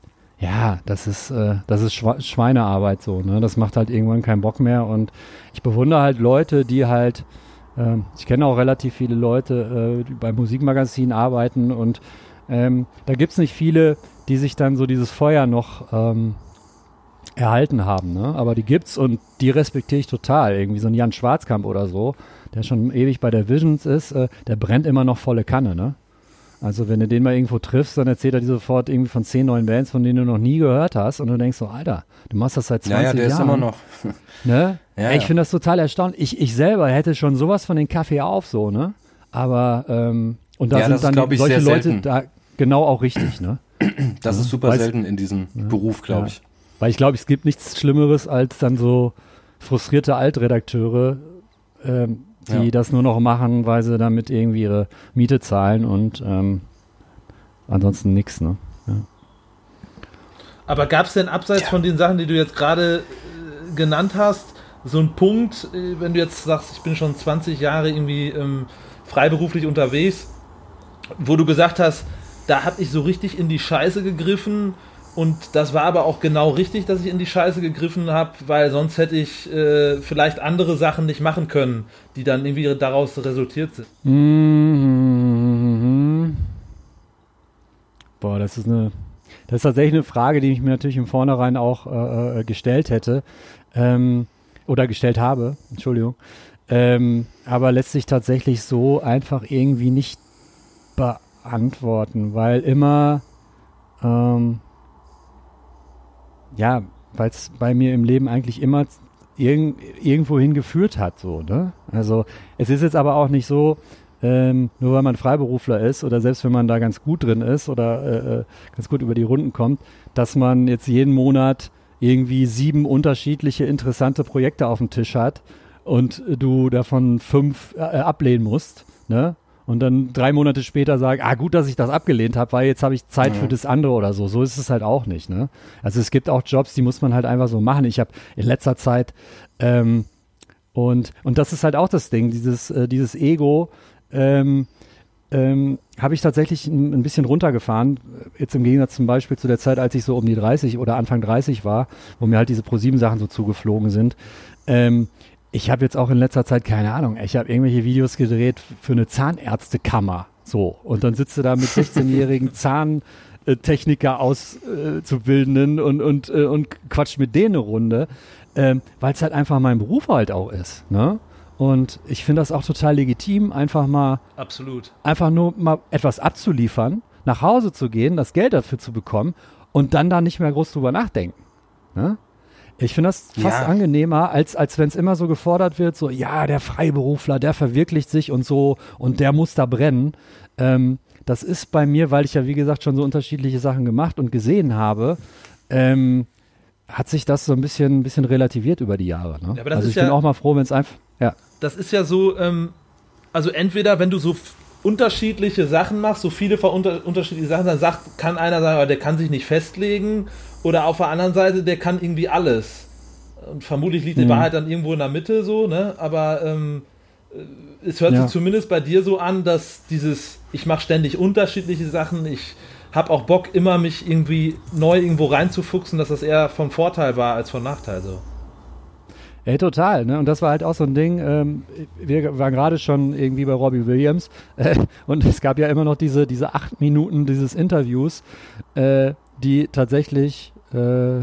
[SPEAKER 3] ja, das ist, äh, das ist Schweinearbeit so, ne, das macht halt irgendwann keinen Bock mehr und ich bewundere halt Leute, die halt, ähm, ich kenne auch relativ viele Leute, äh, die beim Musikmagazin arbeiten und ähm, da gibt's nicht viele, die sich dann so dieses Feuer noch ähm, erhalten haben, ne? aber die gibt's und die respektiere ich total. Irgendwie so ein Jan Schwarzkamp oder so, der schon ewig bei der Visions ist, äh, der brennt immer noch volle Kanne, ne? Also wenn du den mal irgendwo triffst, dann erzählt er dir sofort irgendwie von zehn neuen Bands, von denen du noch nie gehört hast und du denkst so, Alter, du machst das seit 20
[SPEAKER 2] Ja, ja, der
[SPEAKER 3] Jahren.
[SPEAKER 2] ist immer noch.
[SPEAKER 3] Ne?
[SPEAKER 2] Ja,
[SPEAKER 3] Ey, ich
[SPEAKER 2] ja.
[SPEAKER 3] finde das total erstaunlich. Ich, ich selber hätte schon sowas von den Kaffee auf, so, ne? Aber, ähm, und da
[SPEAKER 2] Ja, ist,
[SPEAKER 3] sind dann
[SPEAKER 2] ich,
[SPEAKER 3] solche Leute
[SPEAKER 2] selten.
[SPEAKER 3] da genau auch richtig, ne?
[SPEAKER 2] Das ist super
[SPEAKER 3] Weiß-
[SPEAKER 2] selten in diesem Beruf, glaube ich.
[SPEAKER 3] Weil ich glaube, es gibt nichts Schlimmeres als dann so frustrierte Altredakteure, ähm, die
[SPEAKER 2] Ja.
[SPEAKER 3] das nur noch machen, weil sie damit irgendwie ihre Miete zahlen und ähm, ansonsten nichts, ne?
[SPEAKER 1] Aber gab es denn abseits von den Sachen, die du jetzt gerade äh, genannt hast, so einen Punkt, äh, wenn du jetzt sagst, ich bin schon 20 Jahre irgendwie ähm, freiberuflich unterwegs, wo du gesagt hast, da habe ich so richtig in die Scheiße gegriffen und das war aber auch genau richtig, dass ich in die Scheiße gegriffen habe, weil sonst hätte ich äh, vielleicht andere Sachen nicht machen können, die dann irgendwie daraus resultiert sind.
[SPEAKER 3] Mhm. Boah, das ist eine, das ist tatsächlich eine Frage, die ich mir natürlich im Vornherein auch äh, äh, gestellt hätte ähm, oder gestellt habe, Entschuldigung. Ähm, aber lässt sich tatsächlich so einfach irgendwie nicht beantworten, weil immer, ähm, ja, weil es bei mir im Leben eigentlich immer irg irgendwo hingeführt hat, so, ne? Also es ist jetzt aber auch nicht so, ähm, nur weil man Freiberufler ist oder selbst wenn man da ganz gut drin ist oder äh, äh, ganz gut über die Runden kommt, dass man jetzt jeden Monat irgendwie sieben unterschiedliche interessante Projekte auf dem Tisch hat und du davon fünf äh, ablehnen musst, ne? Und dann drei Monate später sagen, ah gut, dass ich das abgelehnt habe, weil jetzt habe ich Zeit für das andere oder so. So ist es halt auch nicht, ne? Also es gibt auch Jobs, die muss man halt einfach so machen. Ich habe in letzter Zeit ähm, und, und das ist halt auch das Ding, dieses, äh, dieses Ego, ähm, ähm, habe ich tatsächlich ein, ein bisschen runtergefahren. Jetzt im Gegensatz zum Beispiel zu der Zeit, als ich so um die 30 oder Anfang 30 war, wo mir halt diese Pro-7-Sachen so zugeflogen sind. Ähm, ich habe jetzt auch in letzter Zeit keine Ahnung. Ich habe irgendwelche Videos gedreht für eine Zahnärztekammer. So. Und dann sitzt du da mit 16-jährigen Zahntechniker auszubildenden und, und, äh, und quatscht mit denen eine Runde. Ähm, Weil es halt einfach mein Beruf halt auch ist. Ne? Und ich finde das auch total legitim, einfach mal
[SPEAKER 1] Absolut.
[SPEAKER 3] einfach nur mal etwas abzuliefern, nach Hause zu gehen, das Geld dafür zu bekommen und dann da nicht mehr groß drüber nachdenken. Ne? Ich finde das fast
[SPEAKER 2] Ja.
[SPEAKER 3] angenehmer, als, als wenn es immer so gefordert wird, so, ja, der Freiberufler, der verwirklicht sich und so und der muss da brennen. Ähm, das ist bei mir, weil ich ja, wie gesagt, schon so unterschiedliche Sachen gemacht und gesehen habe, ähm, hat sich das so ein bisschen, ein bisschen relativiert über die Jahre. Ne?
[SPEAKER 1] Ja,
[SPEAKER 3] also ich bin
[SPEAKER 1] ja-
[SPEAKER 3] auch mal froh, wenn es einfach, ja.
[SPEAKER 1] das ist ja so, ähm, also entweder wenn du so unterschiedliche Sachen machst, so viele unter, unterschiedliche Sachen, dann sagt, kann einer sagen, aber der kann sich nicht festlegen, oder auf der anderen Seite, der kann irgendwie alles. Und vermutlich liegt die
[SPEAKER 3] Mhm.
[SPEAKER 1] Wahrheit dann irgendwo in der Mitte so, ne? Aber ähm, äh, es hört
[SPEAKER 3] Ja.
[SPEAKER 1] sich zumindest bei dir so an, dass dieses, ich mache ständig unterschiedliche Sachen, ich habe auch Bock, immer mich irgendwie neu irgendwo reinzufuchsen, dass das eher vom Vorteil war als von Nachteil so.
[SPEAKER 3] Ey, total, ne? Und das war halt auch so ein Ding, ähm, wir waren gerade schon irgendwie bei Robbie Williams äh, und es gab ja immer noch diese, diese acht Minuten dieses Interviews, äh, die tatsächlich, äh,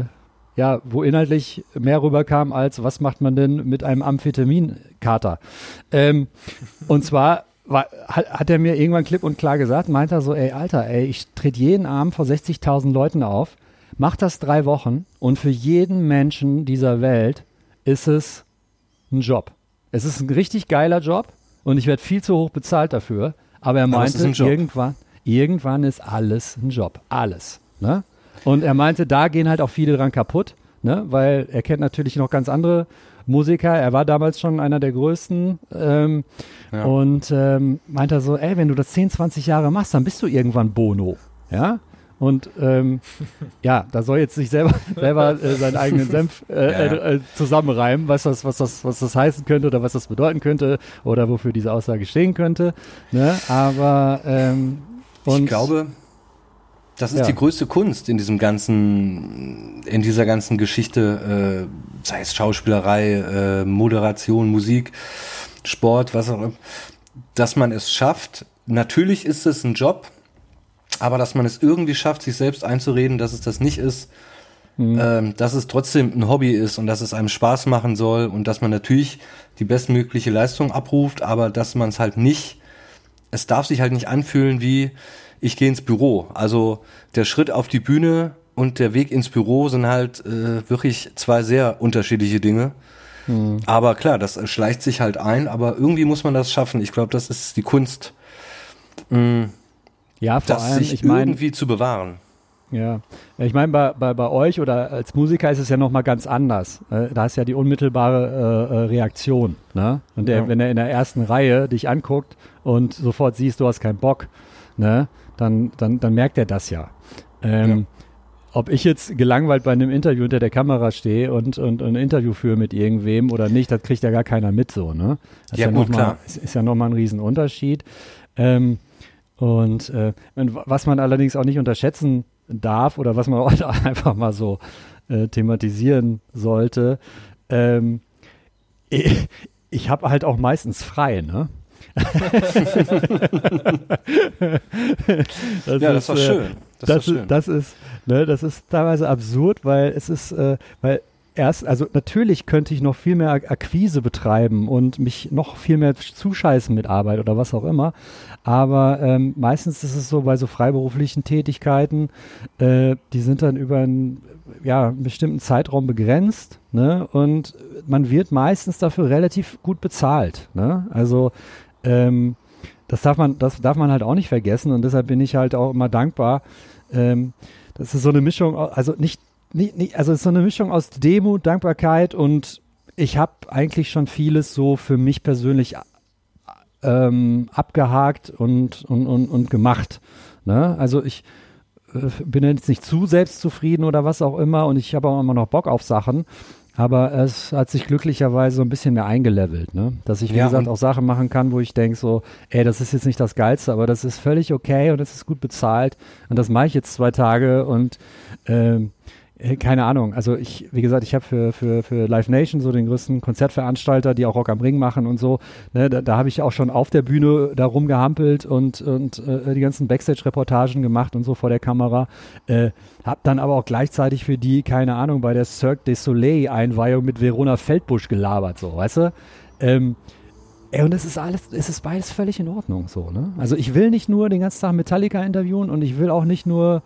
[SPEAKER 3] ja, wo inhaltlich mehr rüberkam als, was macht man denn mit einem Amphetaminkater? Ähm, und zwar war, hat, hat er mir irgendwann klipp und klar gesagt, meint er so, ey, Alter, ey, ich trete jeden Abend vor 60.000 Leuten auf, mach das drei Wochen und für jeden Menschen dieser Welt ist es ein Job. Es ist ein richtig geiler Job und ich werde viel zu hoch bezahlt dafür, aber er meinte, aber irgendwann, irgendwann ist alles ein Job. Alles. Ne? Und er meinte, da gehen halt auch viele dran kaputt, ne? weil er kennt natürlich noch ganz andere Musiker. Er war damals schon einer der größten ähm, ja. und ähm, meinte so, ey, wenn du das 10, 20 Jahre machst, dann bist du irgendwann Bono. Ja, und ähm, ja, da soll jetzt sich selber, selber äh, seinen eigenen Senf äh, ja, ja. Äh, zusammenreimen, was das, was, das, was das heißen könnte oder was das bedeuten könnte oder wofür diese Aussage stehen könnte. Ne? Aber ähm,
[SPEAKER 2] ich glaube, das ist ja. die größte Kunst in diesem ganzen, in dieser ganzen Geschichte, äh, sei es Schauspielerei, äh, Moderation, Musik, Sport, was auch immer, dass man es schafft. Natürlich ist es ein Job, aber dass man es irgendwie schafft, sich selbst einzureden, dass es das nicht ist, mhm. ähm, dass es trotzdem ein Hobby ist und dass es einem Spaß machen soll und dass man natürlich die bestmögliche Leistung abruft, aber dass man es halt nicht, es darf sich halt nicht anfühlen wie, ich gehe ins Büro. Also der Schritt auf die Bühne und der Weg ins Büro sind halt äh, wirklich zwei sehr unterschiedliche Dinge. Mhm. Aber klar, das schleicht sich halt ein, aber irgendwie muss man das schaffen. Ich glaube, das ist die Kunst. Mh,
[SPEAKER 3] ja, vor
[SPEAKER 2] das
[SPEAKER 3] allem,
[SPEAKER 2] sich
[SPEAKER 3] ich mein,
[SPEAKER 2] irgendwie zu bewahren.
[SPEAKER 3] Ja, ich meine, bei, bei, bei euch oder als Musiker ist es ja nochmal ganz anders. Äh, da ist ja die unmittelbare äh, äh, Reaktion. Ne? Und der, ja. wenn er in der ersten Reihe dich anguckt und sofort siehst, du hast keinen Bock, ne? Dann, dann, dann merkt er das ja. Ähm, ja. Ob ich jetzt gelangweilt bei einem Interview hinter der Kamera stehe und, und, und ein Interview führe mit irgendwem oder nicht, das kriegt ja gar keiner mit so. Ne? Das
[SPEAKER 2] ja,
[SPEAKER 3] ist
[SPEAKER 2] ja gut, klar.
[SPEAKER 3] Mal, ist, ist ja nochmal ein Riesenunterschied. Ähm, und äh, was man allerdings auch nicht unterschätzen darf oder was man auch einfach mal so äh, thematisieren sollte, ähm, ich, ich habe halt auch meistens frei, ne?
[SPEAKER 2] Das ja, das war äh, schön.
[SPEAKER 3] Das, das, schön. das ist, ne, das ist teilweise absurd, weil es ist, äh, weil erst, also natürlich könnte ich noch viel mehr Akquise betreiben und mich noch viel mehr zuscheißen mit Arbeit oder was auch immer. Aber ähm, meistens ist es so bei so freiberuflichen Tätigkeiten, äh, die sind dann über einen, ja, einen bestimmten Zeitraum begrenzt, ne? Und man wird meistens dafür relativ gut bezahlt. Ne? Also ähm, das darf man, das darf man halt auch nicht vergessen und deshalb bin ich halt auch immer dankbar. Ähm, das ist so eine Mischung, also nicht nicht, nicht, also es ist so eine Mischung aus Demut, Dankbarkeit und ich habe eigentlich schon vieles so für mich persönlich ähm, abgehakt und, und, und, und gemacht. Ne? Also ich äh, bin jetzt nicht zu selbstzufrieden oder was auch immer und ich habe auch immer noch Bock auf Sachen. Aber es hat sich glücklicherweise so ein bisschen mehr eingelevelt, ne? Dass ich, wie ja, gesagt, auch Sachen machen kann, wo ich denke so, ey, das ist jetzt nicht das Geilste, aber das ist völlig okay und es ist gut bezahlt. Und das mache ich jetzt zwei Tage und ähm, äh, keine Ahnung. Also ich, wie gesagt, ich habe für, für, für Live Nation so den größten Konzertveranstalter, die auch Rock am Ring machen und so. Ne, da da habe ich auch schon auf der Bühne da rumgehampelt und, und äh, die ganzen Backstage-Reportagen gemacht und so vor der Kamera. Äh, hab dann aber auch gleichzeitig für die, keine Ahnung, bei der Cirque du Soleil-Einweihung mit Verona Feldbusch gelabert, so, weißt du? Ähm, Ey, und es ist alles, es ist beides völlig in Ordnung, so, ne? Also ich will nicht nur den ganzen Tag Metallica interviewen und ich will auch nicht nur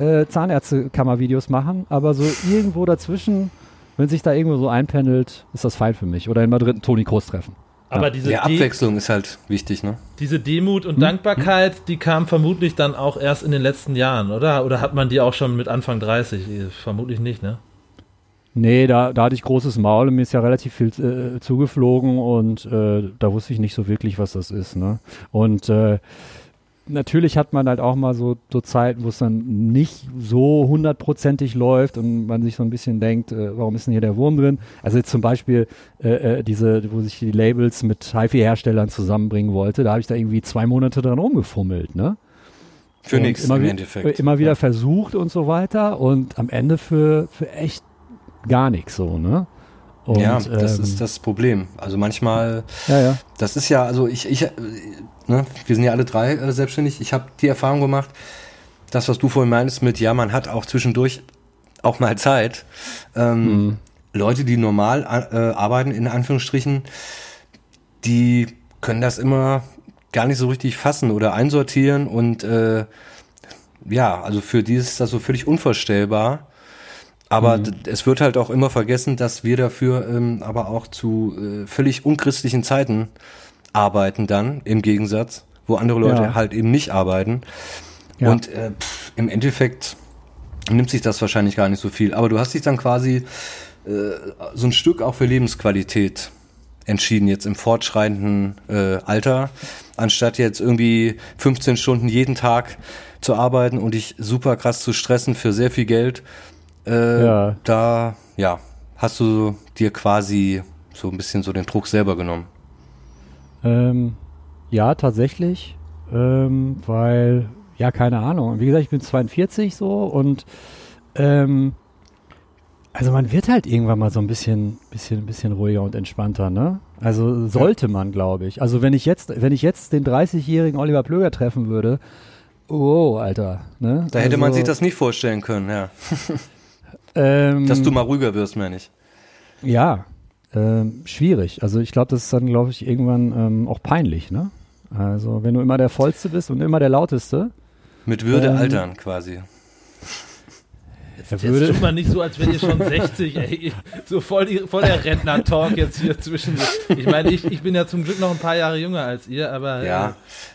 [SPEAKER 3] äh, Zahnärztekammervideos machen, aber so irgendwo dazwischen, wenn sich da irgendwo so einpendelt, ist das fein für mich. Oder in Madrid einen Toni Kroos treffen.
[SPEAKER 2] Aber ja. diese
[SPEAKER 3] Die
[SPEAKER 2] Abwechslung ist halt wichtig, ne?
[SPEAKER 1] Diese Demut und hm? Dankbarkeit, hm? die kam vermutlich dann auch erst in den letzten Jahren, oder? Oder hat man die auch schon mit Anfang 30? Vermutlich nicht, ne?
[SPEAKER 3] Nee, da, da hatte ich großes Maul und mir ist ja relativ viel äh, zugeflogen und äh, da wusste ich nicht so wirklich, was das ist, ne? Und äh, natürlich hat man halt auch mal so, so Zeiten, wo es dann nicht so hundertprozentig läuft und man sich so ein bisschen denkt, äh, warum ist denn hier der Wurm drin? Also jetzt zum Beispiel äh, äh diese, wo sich die Labels mit HiFi-Herstellern zusammenbringen wollte, da habe ich da irgendwie zwei Monate dran rumgefummelt, ne?
[SPEAKER 2] Für nichts
[SPEAKER 3] im Endeffekt. Immer wieder ja. versucht und so weiter und am Ende für, für echt gar nichts so, ne?
[SPEAKER 2] Und, ja, das ähm, ist das Problem. Also manchmal,
[SPEAKER 3] ja, ja.
[SPEAKER 2] das ist ja, also ich, ich, ne, wir sind ja alle drei äh, selbstständig. Ich habe die Erfahrung gemacht, das, was du vorhin meinst mit, ja, man hat auch zwischendurch auch mal Zeit. Ähm, mhm. Leute, die normal äh, arbeiten, in Anführungsstrichen, die können das immer gar nicht so richtig fassen oder einsortieren und äh, ja, also für die ist das so völlig unvorstellbar. Aber mhm. es wird halt auch immer vergessen, dass wir dafür ähm, aber auch zu äh, völlig unchristlichen Zeiten arbeiten dann, im Gegensatz, wo andere Leute ja. halt eben nicht arbeiten. Ja. Und äh, pff, im Endeffekt nimmt sich das wahrscheinlich gar nicht so viel. Aber du hast dich dann quasi äh, so ein Stück auch für Lebensqualität entschieden, jetzt im fortschreitenden äh, Alter, anstatt jetzt irgendwie 15 Stunden jeden Tag zu arbeiten und dich super krass zu stressen für sehr viel Geld. Äh, ja. Da, ja, hast du dir quasi so ein bisschen so den Druck selber genommen.
[SPEAKER 3] Ähm, ja, tatsächlich, ähm, weil, ja, keine Ahnung. Wie gesagt, ich bin 42 so und ähm, also man wird halt irgendwann mal so ein bisschen, bisschen, bisschen ruhiger und entspannter, ne? Also sollte man, glaube ich. Also wenn ich jetzt, wenn ich jetzt den 30-jährigen Oliver Plöger treffen würde, oh, Alter, ne?
[SPEAKER 2] Da hätte
[SPEAKER 3] also,
[SPEAKER 2] man sich das nicht vorstellen können, ja. ähm, Dass du mal ruhiger wirst, meine ich.
[SPEAKER 3] Ja, ähm, schwierig. Also ich glaube, das ist dann, glaube ich, irgendwann ähm, auch peinlich, ne? Also wenn du immer der Vollste bist und immer der Lauteste.
[SPEAKER 2] Mit Würde ähm, altern quasi.
[SPEAKER 1] Jetzt, jetzt tut man nicht so, als wenn ihr schon 60, ey, so voll, die, voll der Rentner-Talk jetzt hier zwischen. Ich meine, ich, ich bin ja zum Glück noch ein paar Jahre jünger als ihr, aber.
[SPEAKER 2] Ja. Äh,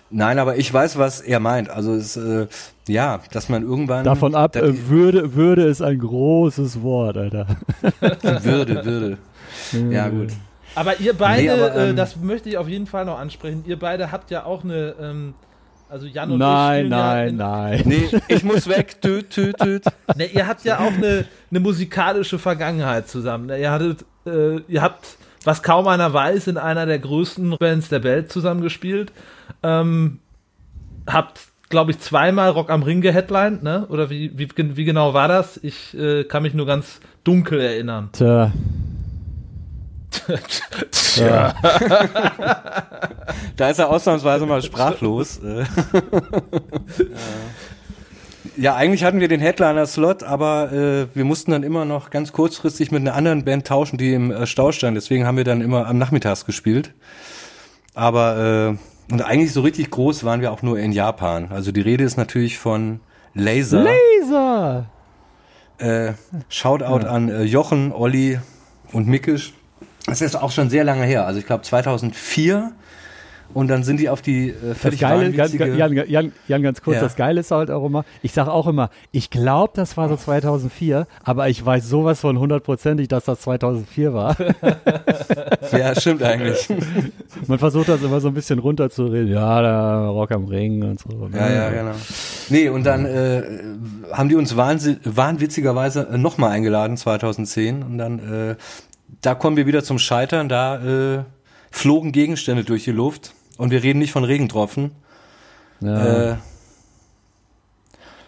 [SPEAKER 2] Nein, aber ich weiß, was er meint. Also es, äh, ja, dass man irgendwann.
[SPEAKER 3] Davon ab, äh, Würde, Würde ist ein großes Wort, Alter.
[SPEAKER 2] Würde, Würde. Ja, gut.
[SPEAKER 1] Aber ihr beide, nee, aber, äh, ähm, das möchte ich auf jeden Fall noch ansprechen, ihr beide habt ja auch eine, ähm, also Jan und
[SPEAKER 3] nein, ich Nein, ja nein,
[SPEAKER 2] nein. Nee, ich muss weg. Tüt, tüt, tüt.
[SPEAKER 1] Nee, ihr habt ja auch eine, eine musikalische Vergangenheit zusammen. Ihr hattet, äh, ihr habt, was kaum einer weiß, in einer der größten Bands der Welt zusammengespielt. Ähm, habt, glaube ich, zweimal Rock am Ring geheadlined, ne? Oder wie, wie, wie genau war das? Ich äh, kann mich nur ganz dunkel erinnern.
[SPEAKER 3] Tja.
[SPEAKER 2] Tja. da ist er ausnahmsweise mal sprachlos. ja, eigentlich hatten wir den Headliner-Slot, aber äh, wir mussten dann immer noch ganz kurzfristig mit einer anderen Band tauschen, die im äh, Stau stand. Deswegen haben wir dann immer am Nachmittags gespielt. Aber äh, und eigentlich so richtig groß waren wir auch nur in Japan. Also die Rede ist natürlich von Laser.
[SPEAKER 3] Laser!
[SPEAKER 2] Äh, Shoutout ja. an äh, Jochen, Olli und Mickisch. Das ist auch schon sehr lange her. Also ich glaube 2004 und dann sind die auf die äh, völlig
[SPEAKER 3] das Geile, Jan, Jan, Jan, Jan, ganz kurz, ja. das Geile ist halt auch immer, ich sage auch immer, ich glaube, das war so 2004, aber ich weiß sowas von hundertprozentig, dass das 2004 war.
[SPEAKER 2] ja, stimmt eigentlich.
[SPEAKER 3] Man versucht das immer so ein bisschen runterzureden. Ja, da Rock am Ring und so.
[SPEAKER 2] Ja, ja, genau. Nee, und dann äh, haben die uns wahnwitzigerweise nochmal eingeladen 2010 und dann äh, da kommen wir wieder zum Scheitern, da äh, flogen Gegenstände durch die Luft und wir reden nicht von Regentropfen. Ja. Äh,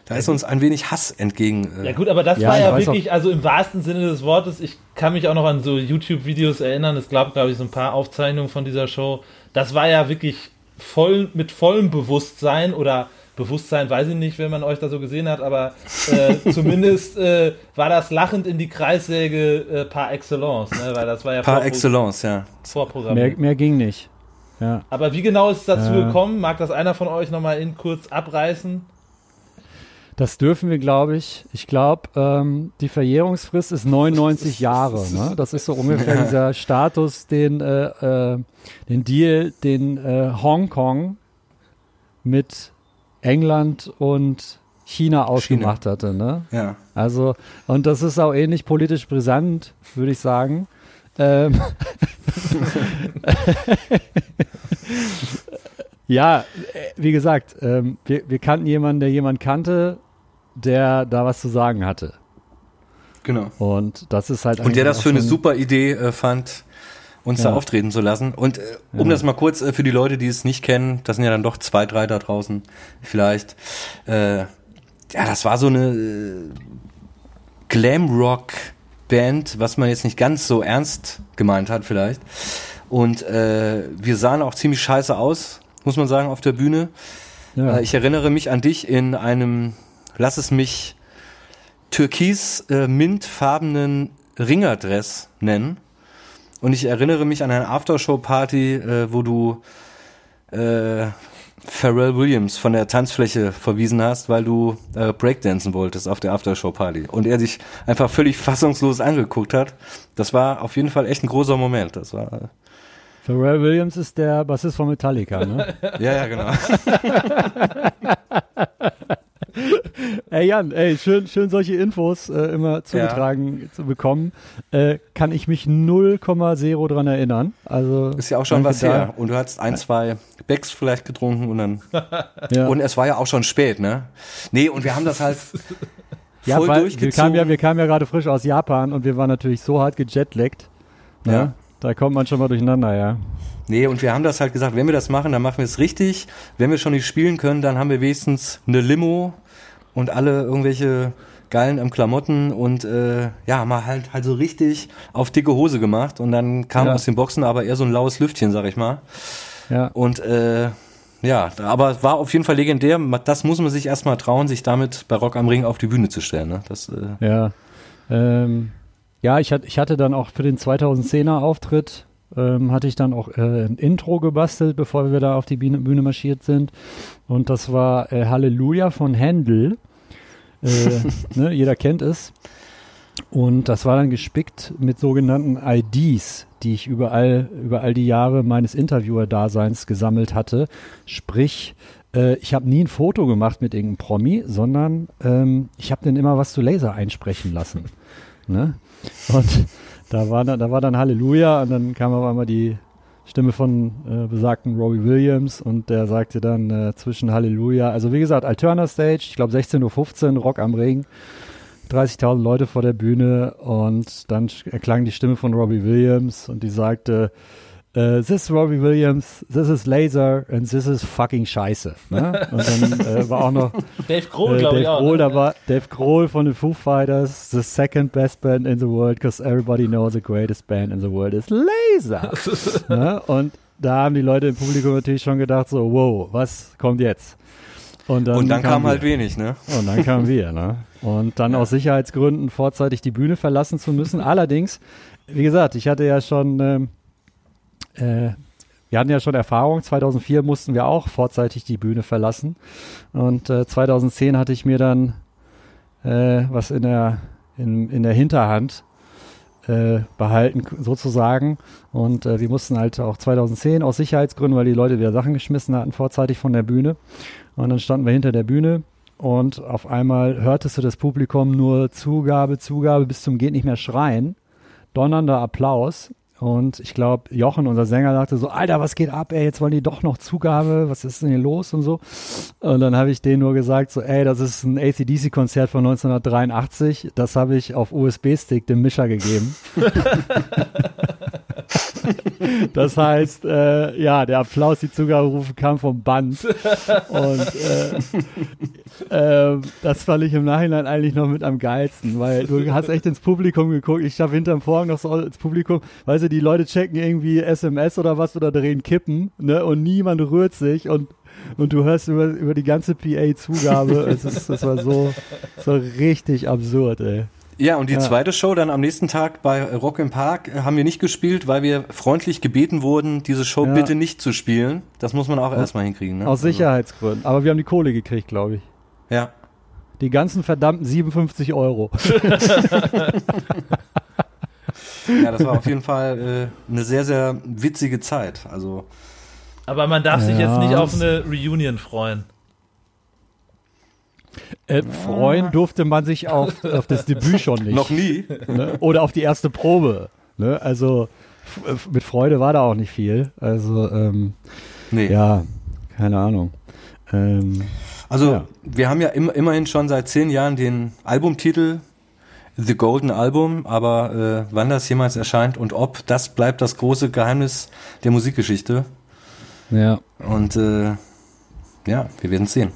[SPEAKER 2] da ist uns ein wenig Hass entgegen.
[SPEAKER 1] Äh ja gut, aber das ja, war ja wirklich, also im wahrsten Sinne des Wortes, ich kann mich auch noch an so YouTube-Videos erinnern, es gab, glaube ich, so ein paar Aufzeichnungen von dieser Show. Das war ja wirklich voll mit vollem Bewusstsein oder Bewusstsein, weiß ich nicht, wenn man euch da so gesehen hat, aber äh, zumindest äh, war das lachend in die Kreissäge äh, par excellence, ne? weil das war ja
[SPEAKER 2] par excellence, ja.
[SPEAKER 3] Mehr, mehr ging nicht. Ja.
[SPEAKER 1] Aber wie genau ist es dazu gekommen? Mag das einer von euch nochmal in kurz abreißen?
[SPEAKER 3] Das dürfen wir, glaube ich. Ich glaube, ähm, die Verjährungsfrist ist 99 Jahre. Ne? Das ist so ungefähr dieser Status, den, äh, äh, den Deal, den äh, Hongkong mit England und China ausgemacht China. hatte. Ne?
[SPEAKER 2] Ja.
[SPEAKER 3] Also, und das ist auch ähnlich politisch brisant, würde ich sagen. Ähm ja, wie gesagt, ähm, wir, wir kannten jemanden, der jemanden kannte, der da was zu sagen hatte.
[SPEAKER 2] Genau.
[SPEAKER 3] Und das ist halt.
[SPEAKER 2] Und der das für eine super Idee äh, fand, uns ja. da auftreten zu lassen. Und äh, um ja. das mal kurz äh, für die Leute, die es nicht kennen, das sind ja dann doch zwei, drei da draußen vielleicht. Äh, ja, das war so eine äh, Glam-Rock-Band, was man jetzt nicht ganz so ernst gemeint hat vielleicht. Und äh, wir sahen auch ziemlich scheiße aus, muss man sagen, auf der Bühne. Ja. Äh, ich erinnere mich an dich in einem, lass es mich türkis-mintfarbenen äh, Ringerdress nennen und ich erinnere mich an eine Aftershow-Party, äh, wo du äh, Pharrell Williams von der Tanzfläche verwiesen hast, weil du äh, Breakdancen wolltest auf der Aftershow-Party und er sich einfach völlig fassungslos angeguckt hat. Das war auf jeden Fall echt ein großer Moment. Das war äh
[SPEAKER 3] Pharrell Williams ist der Bassist von Metallica, ne?
[SPEAKER 2] ja, ja, genau.
[SPEAKER 3] ey Jan, ey, schön, schön solche Infos äh, immer zugetragen ja. zu bekommen. Äh, kann ich mich 0,0 dran erinnern. Also
[SPEAKER 2] ist ja auch schon was her. Und du hast ein, zwei Becks vielleicht getrunken und dann. ja. Und es war ja auch schon spät, ne? Nee, und wir haben das halt.
[SPEAKER 3] ja, voll weil wir kamen ja, wir kamen ja gerade frisch aus Japan und wir waren natürlich so hart gejetlaggt. Ne? Ja. Da kommt man schon mal durcheinander, ja.
[SPEAKER 2] Nee, und wir haben das halt gesagt, wenn wir das machen, dann machen wir es richtig. Wenn wir schon nicht spielen können, dann haben wir wenigstens eine Limo und alle irgendwelche geilen am Klamotten und äh, ja, mal halt halt so richtig auf dicke Hose gemacht und dann kam ja. aus den Boxen aber eher so ein laues Lüftchen, sag ich mal. Ja. Und äh, ja, aber war auf jeden Fall legendär. Das muss man sich erstmal trauen, sich damit bei Rock am Ring auf die Bühne zu stellen. Ne? Das,
[SPEAKER 3] äh ja. Ähm, ja, ich, hatte, ich hatte dann auch für den 2010er Auftritt ähm, hatte ich dann auch äh, ein Intro gebastelt, bevor wir da auf die Bühne, Bühne marschiert sind. Und das war äh, Halleluja von Händel. Äh, ne, jeder kennt es. Und das war dann gespickt mit sogenannten IDs, die ich überall, über all die Jahre meines Interviewer-Daseins gesammelt hatte. Sprich, äh, ich habe nie ein Foto gemacht mit irgendeinem Promi, sondern ähm, ich habe dann immer was zu Laser einsprechen lassen. Ne? Und da war, dann, da war dann Halleluja und dann kam auf einmal die Stimme von äh, besagten Robbie Williams und der sagte dann äh, zwischen Halleluja, also wie gesagt, Alterna Stage, ich glaube 16.15 Uhr, Rock am Ring, 30.000 Leute vor der Bühne und dann erklang die Stimme von Robbie Williams und die sagte, Uh, this is Robbie Williams, this is Laser and this is fucking Scheiße. Ne? Und dann äh, war auch noch
[SPEAKER 1] Dave Grohl, äh, glaube ich auch.
[SPEAKER 3] Grohl, ne? da Dave Grohl von den Foo Fighters, the second best band in the world, because everybody knows the greatest band in the world is Laser. ne? Und da haben die Leute im Publikum natürlich schon gedacht so, wow, was kommt jetzt?
[SPEAKER 2] Und dann, und dann kam, kam halt wenig, ne?
[SPEAKER 3] Und dann kamen wir, ne? Und dann ja. aus Sicherheitsgründen vorzeitig die Bühne verlassen zu müssen. Allerdings, wie gesagt, ich hatte ja schon ähm, äh, wir hatten ja schon Erfahrung. 2004 mussten wir auch vorzeitig die Bühne verlassen. Und äh, 2010 hatte ich mir dann äh, was in der, in, in der Hinterhand äh, behalten, sozusagen. Und äh, wir mussten halt auch 2010 aus Sicherheitsgründen, weil die Leute wieder Sachen geschmissen hatten, vorzeitig von der Bühne. Und dann standen wir hinter der Bühne und auf einmal hörtest du das Publikum nur Zugabe, Zugabe bis zum geht nicht mehr schreien. Donnernder Applaus und ich glaube, Jochen, unser Sänger, dachte so, Alter, was geht ab, ey, jetzt wollen die doch noch Zugabe, was ist denn hier los und so. Und dann habe ich denen nur gesagt, so, ey, das ist ein ACDC-Konzert von 1983, das habe ich auf USB-Stick dem Mischer gegeben. das heißt, äh, ja, der Applaus, die Zugaberufe kam vom Band. Und äh, äh, das fand ich im Nachhinein eigentlich noch mit am geilsten, weil du hast echt ins Publikum geguckt. Ich habe hinterm Vorhang noch so ins Publikum, weißt du, die Leute checken irgendwie SMS oder was oder drehen Kippen, ne, und niemand rührt sich und und du hörst über, über die ganze PA-Zugabe. es ist, das war so, so richtig absurd, ey.
[SPEAKER 2] Ja, und die ja. zweite Show dann am nächsten Tag bei Rock im Park äh, haben wir nicht gespielt, weil wir freundlich gebeten wurden, diese Show ja. bitte nicht zu spielen. Das muss man auch ja. erstmal hinkriegen. Ne?
[SPEAKER 3] Aus also Sicherheitsgründen. Aber wir haben die Kohle gekriegt, glaube ich.
[SPEAKER 2] Ja.
[SPEAKER 3] Die ganzen verdammten 57 Euro.
[SPEAKER 2] ja, das war auf jeden Fall äh, eine sehr, sehr witzige Zeit. Also.
[SPEAKER 1] Aber man darf sich jetzt nicht auf eine Reunion freuen.
[SPEAKER 3] Äh, freuen durfte man sich auf, auf das Debüt schon nicht.
[SPEAKER 2] Noch nie.
[SPEAKER 3] Ne? Oder auf die erste Probe. Ne? Also mit Freude war da auch nicht viel. Also ähm, nee. ja, keine Ahnung. Ähm,
[SPEAKER 2] also ja. wir haben ja im, immerhin schon seit zehn Jahren den Albumtitel The Golden Album, aber äh, wann das jemals erscheint und ob, das bleibt das große Geheimnis der Musikgeschichte.
[SPEAKER 3] Ja.
[SPEAKER 2] Und äh, ja, wir werden sehen.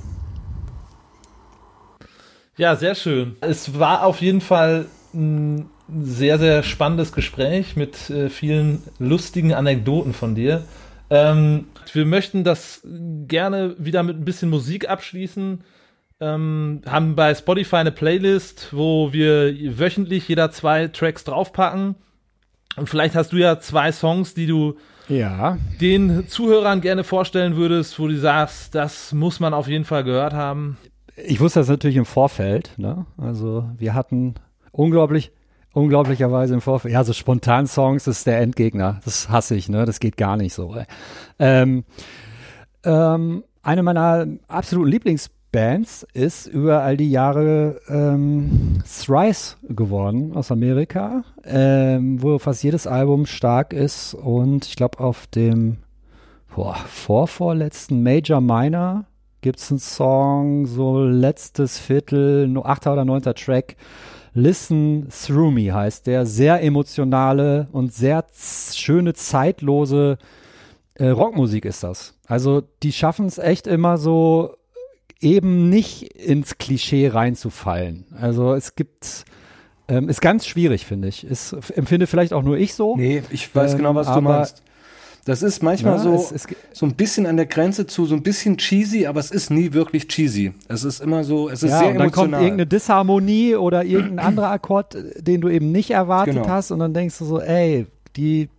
[SPEAKER 1] Ja, sehr schön. Es war auf jeden Fall ein sehr, sehr spannendes Gespräch mit äh, vielen lustigen Anekdoten von dir. Ähm, wir möchten das gerne wieder mit ein bisschen Musik abschließen. Ähm, haben bei Spotify eine Playlist, wo wir wöchentlich jeder zwei Tracks draufpacken. Und vielleicht hast du ja zwei Songs, die du
[SPEAKER 3] ja.
[SPEAKER 1] den Zuhörern gerne vorstellen würdest, wo du sagst, das muss man auf jeden Fall gehört haben?
[SPEAKER 3] Ich wusste das natürlich im Vorfeld. Ne? Also wir hatten unglaublich, unglaublicherweise im Vorfeld, ja, so spontan Songs ist der Endgegner. Das hasse ich, ne? Das geht gar nicht so. Ähm, ähm, eine meiner absoluten Lieblingsbands ist über all die Jahre ähm, Thrice geworden aus Amerika, ähm, wo fast jedes Album stark ist und ich glaube auf dem boah, vorvorletzten Major Minor gibt es einen Song, so letztes Viertel, achter oder neunter Track. Listen Through Me heißt der. Sehr emotionale und sehr schöne, zeitlose äh, Rockmusik ist das. Also die schaffen es echt immer so eben nicht ins Klischee reinzufallen. Also es gibt ähm, ist ganz schwierig, finde ich. Ist, empfinde vielleicht auch nur ich so.
[SPEAKER 2] Nee, ich weiß
[SPEAKER 3] Ähm,
[SPEAKER 2] genau, was du
[SPEAKER 3] aber-
[SPEAKER 2] meinst. Das ist manchmal
[SPEAKER 3] Ja,
[SPEAKER 2] so,
[SPEAKER 3] es- es-
[SPEAKER 2] so ein bisschen an der Grenze zu so ein bisschen cheesy, aber es ist nie wirklich cheesy. Es ist immer so, es ist
[SPEAKER 3] ja,
[SPEAKER 2] sehr
[SPEAKER 3] und dann kommt
[SPEAKER 2] emotional.
[SPEAKER 3] irgendeine Disharmonie oder irgendein anderer Akkord, den du eben nicht erwartet
[SPEAKER 2] Genau.
[SPEAKER 3] hast und dann denkst du so, ey, die,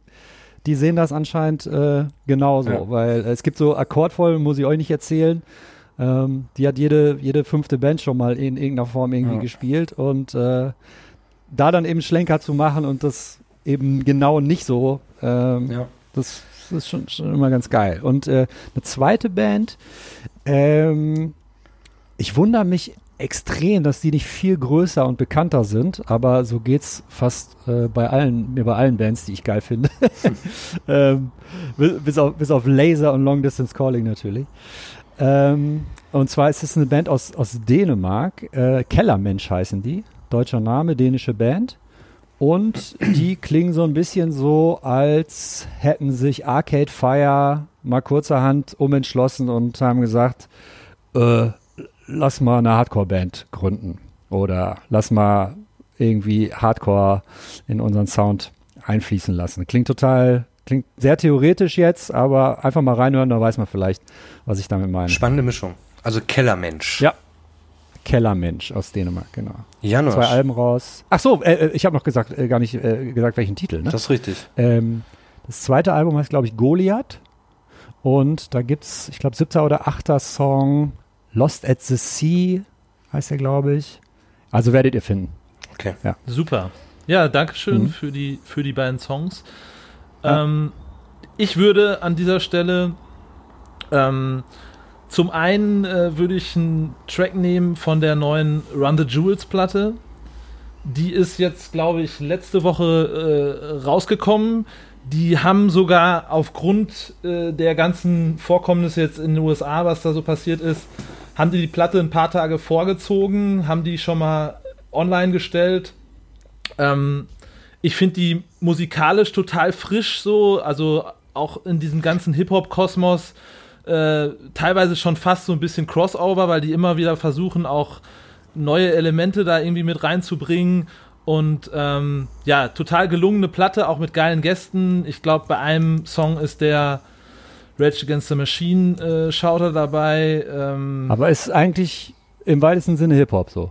[SPEAKER 3] die sehen das anscheinend äh, genauso,
[SPEAKER 2] Ja.
[SPEAKER 3] weil es gibt so Akkordfolgen, muss ich euch nicht erzählen, ähm, die hat jede, jede fünfte Band schon mal in irgendeiner Form irgendwie
[SPEAKER 2] Ja.
[SPEAKER 3] gespielt und äh, da dann eben Schlenker zu machen und das eben genau nicht so, ähm,
[SPEAKER 2] ja.
[SPEAKER 3] das ist schon, schon immer ganz geil. Und äh, eine zweite Band, ähm, ich wundere mich extrem, dass die nicht viel größer und bekannter sind, aber so geht's fast äh, bei allen, mir bei allen Bands, die ich geil finde. ähm, bis, bis, auf, bis auf Laser und Long Distance Calling natürlich. Ähm, und zwar ist es eine Band aus, aus Dänemark, äh, Kellermensch heißen die, deutscher Name, dänische Band. Und die klingen so ein bisschen so, als hätten sich Arcade Fire mal kurzerhand umentschlossen und haben gesagt, äh, lass mal eine Hardcore-Band gründen. Oder lass mal irgendwie Hardcore in unseren Sound einfließen lassen. Klingt total, klingt sehr theoretisch jetzt, aber einfach mal reinhören, da weiß man vielleicht, was ich damit meine.
[SPEAKER 2] Spannende Mischung. Also Kellermensch.
[SPEAKER 3] Ja. Kellermensch aus Dänemark, genau.
[SPEAKER 2] Janusz.
[SPEAKER 3] Zwei Alben raus. Ach so, äh, äh, ich habe noch gesagt, äh, gar nicht äh, gesagt, welchen Titel. Ne?
[SPEAKER 2] Das ist richtig.
[SPEAKER 3] Ähm, das zweite Album heißt, glaube ich, Goliath. Und da gibt's, ich glaube, siebter oder achter Song Lost at the Sea heißt er, glaube ich. Also werdet ihr finden.
[SPEAKER 2] Okay.
[SPEAKER 1] Super. Ja, danke schön
[SPEAKER 3] Mhm.
[SPEAKER 1] für, die, für die beiden Songs.
[SPEAKER 3] Ja.
[SPEAKER 1] Ähm, ich würde an dieser Stelle ähm, zum einen äh, würde ich einen Track nehmen von der neuen Run the Jewels Platte. Die ist jetzt, glaube ich, letzte Woche äh, rausgekommen. Die haben sogar aufgrund äh, der ganzen Vorkommnisse jetzt in den USA, was da so passiert ist, haben die die Platte ein paar Tage vorgezogen, haben die schon mal online gestellt. Ähm, ich finde die musikalisch total frisch so, also auch in diesem ganzen Hip-Hop-Kosmos äh, teilweise schon fast so ein bisschen Crossover, weil die immer wieder versuchen, auch neue Elemente da irgendwie mit reinzubringen. Und ähm, ja, total gelungene Platte, auch mit geilen Gästen. Ich glaube, bei einem Song ist der Rage Against the Machine äh, Shouter dabei. Ähm,
[SPEAKER 3] Aber ist eigentlich im weitesten Sinne Hip-Hop so.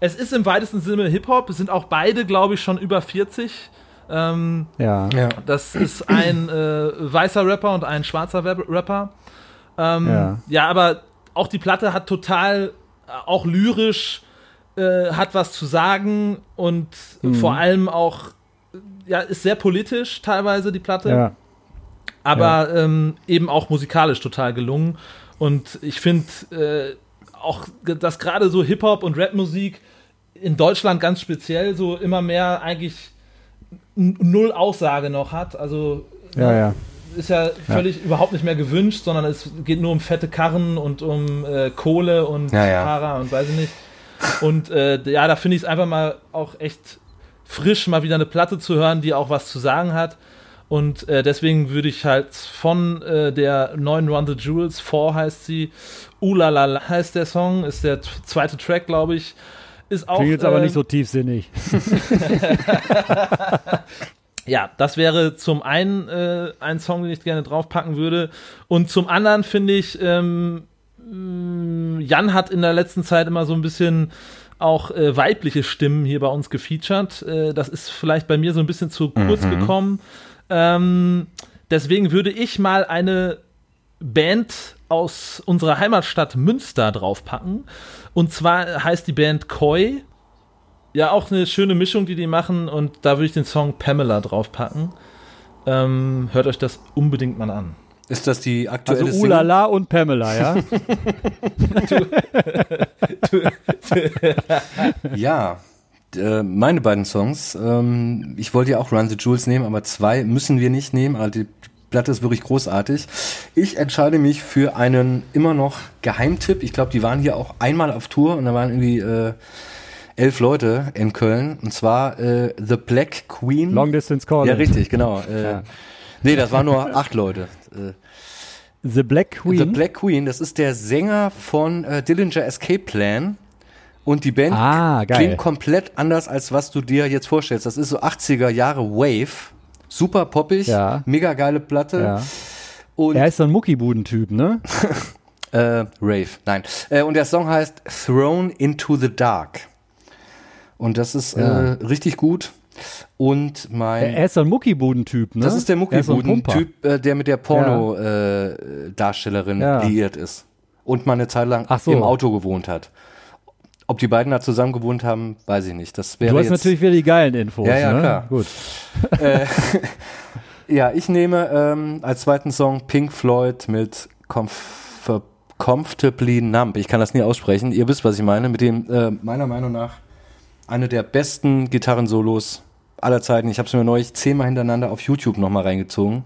[SPEAKER 1] es ist im weitesten Sinne Hip-Hop. Es sind auch beide, glaube ich, schon über 40. Ähm,
[SPEAKER 3] Ja.
[SPEAKER 2] Ja.
[SPEAKER 1] das ist ein äh, weißer Rapper und ein schwarzer Rapper. Ähm, ja.
[SPEAKER 3] Ja.
[SPEAKER 1] aber auch die Platte hat total, äh, auch lyrisch, äh, hat was zu sagen und
[SPEAKER 3] Mhm.
[SPEAKER 1] vor allem auch, äh, ja, ist sehr politisch teilweise die Platte,
[SPEAKER 3] Ja.
[SPEAKER 1] aber ähm, eben auch musikalisch total gelungen. Und ich finde äh, auch, dass gerade so Hip-Hop und Rap-Musik in Deutschland ganz speziell so immer mehr eigentlich null Aussage noch hat. Also
[SPEAKER 3] Ja, ja.
[SPEAKER 1] Ist ja völlig überhaupt nicht mehr gewünscht, sondern es geht nur um fette Karren und um äh, Kohle und
[SPEAKER 2] Ja, ja.
[SPEAKER 1] Fahrer und weiß ich nicht. Und äh, ja, da finde ich es einfach mal auch echt frisch, mal wieder eine Platte zu hören, die auch was zu sagen hat. Und äh, deswegen würde ich halt von äh, der neuen Run the Jewels, 4 heißt sie, Ulalala heißt der Song, ist der zweite Track, glaube ich. Ist auch.
[SPEAKER 3] Klingt jetzt aber
[SPEAKER 1] äh,
[SPEAKER 3] nicht so tiefsinnig.
[SPEAKER 1] Ja, das wäre zum einen äh, ein Song, den ich gerne draufpacken würde. Und zum anderen finde ich, ähm, mh, Jan hat in der letzten Zeit immer so ein bisschen auch äh, weibliche Stimmen hier bei uns gefeatured. Äh, das ist vielleicht bei mir so ein bisschen zu kurz gekommen. Ähm, deswegen würde ich mal eine Band aus unserer Heimatstadt Münster draufpacken. Und zwar heißt die Band Koi. Ja, auch eine schöne Mischung, die die machen. Und da würde ich den Song Pamela draufpacken. Ähm, hört euch das unbedingt mal an.
[SPEAKER 2] Ist das die aktuelle
[SPEAKER 3] Also Ulala und Pamela, ja?
[SPEAKER 2] Ja, äh, meine beiden Songs. Ähm, ich wollte ja auch Run the Jewels nehmen, aber zwei müssen wir nicht nehmen. Also die Platte ist wirklich großartig. Ich entscheide mich für einen immer noch Geheimtipp. Ich glaube, die waren hier auch einmal auf Tour und da waren irgendwie äh, elf Leute in Köln. Und zwar äh, The Black Queen.
[SPEAKER 3] Long Distance Calling.
[SPEAKER 2] ja, richtig, genau. Äh,
[SPEAKER 3] Ja.
[SPEAKER 2] Nee, das waren nur acht Leute. Äh,
[SPEAKER 3] The Black Queen.
[SPEAKER 2] The Black Queen, das ist der Sänger von äh, Dillinger Escape Plan. Und die Band
[SPEAKER 3] Ah,
[SPEAKER 2] klingt komplett anders, als was du dir jetzt vorstellst. Das ist so 80er Jahre Wave. Super poppig,
[SPEAKER 3] Ja.
[SPEAKER 2] mega geile Platte.
[SPEAKER 3] ja.
[SPEAKER 2] Und
[SPEAKER 3] Er ist so ein Muckibudentyp, ne?
[SPEAKER 2] äh, Rave, nein. Äh, und der Song heißt Thrown into the Dark. Und das ist
[SPEAKER 3] Ja.
[SPEAKER 2] äh, richtig gut. Und mein.
[SPEAKER 3] Er ist so ein Muckibudentyp, ne?
[SPEAKER 2] das ist der
[SPEAKER 3] Er.
[SPEAKER 2] Muckibuden-Typ, äh, der mit der Porno-Darstellerin
[SPEAKER 3] Ja.
[SPEAKER 2] liiert ist. Und mal eine Zeit lang
[SPEAKER 3] so.
[SPEAKER 2] im Auto gewohnt hat. Ob die beiden da zusammen gewohnt haben, weiß ich nicht. Das wäre
[SPEAKER 3] Du hast
[SPEAKER 2] jetzt,
[SPEAKER 3] natürlich wieder die geilen Infos,
[SPEAKER 2] Ja, ja,
[SPEAKER 3] ne?
[SPEAKER 2] klar.
[SPEAKER 3] Gut.
[SPEAKER 2] Ja, ich nehme ähm, als zweiten Song Pink Floyd mit Comf Comfortably Numb. Ich kann das nie aussprechen. Ihr wisst, was ich meine. Mit dem äh, meiner Meinung nach eine der besten Gitarrensolos aller Zeiten. Ich habe es mir neulich zehnmal hintereinander auf YouTube nochmal reingezogen.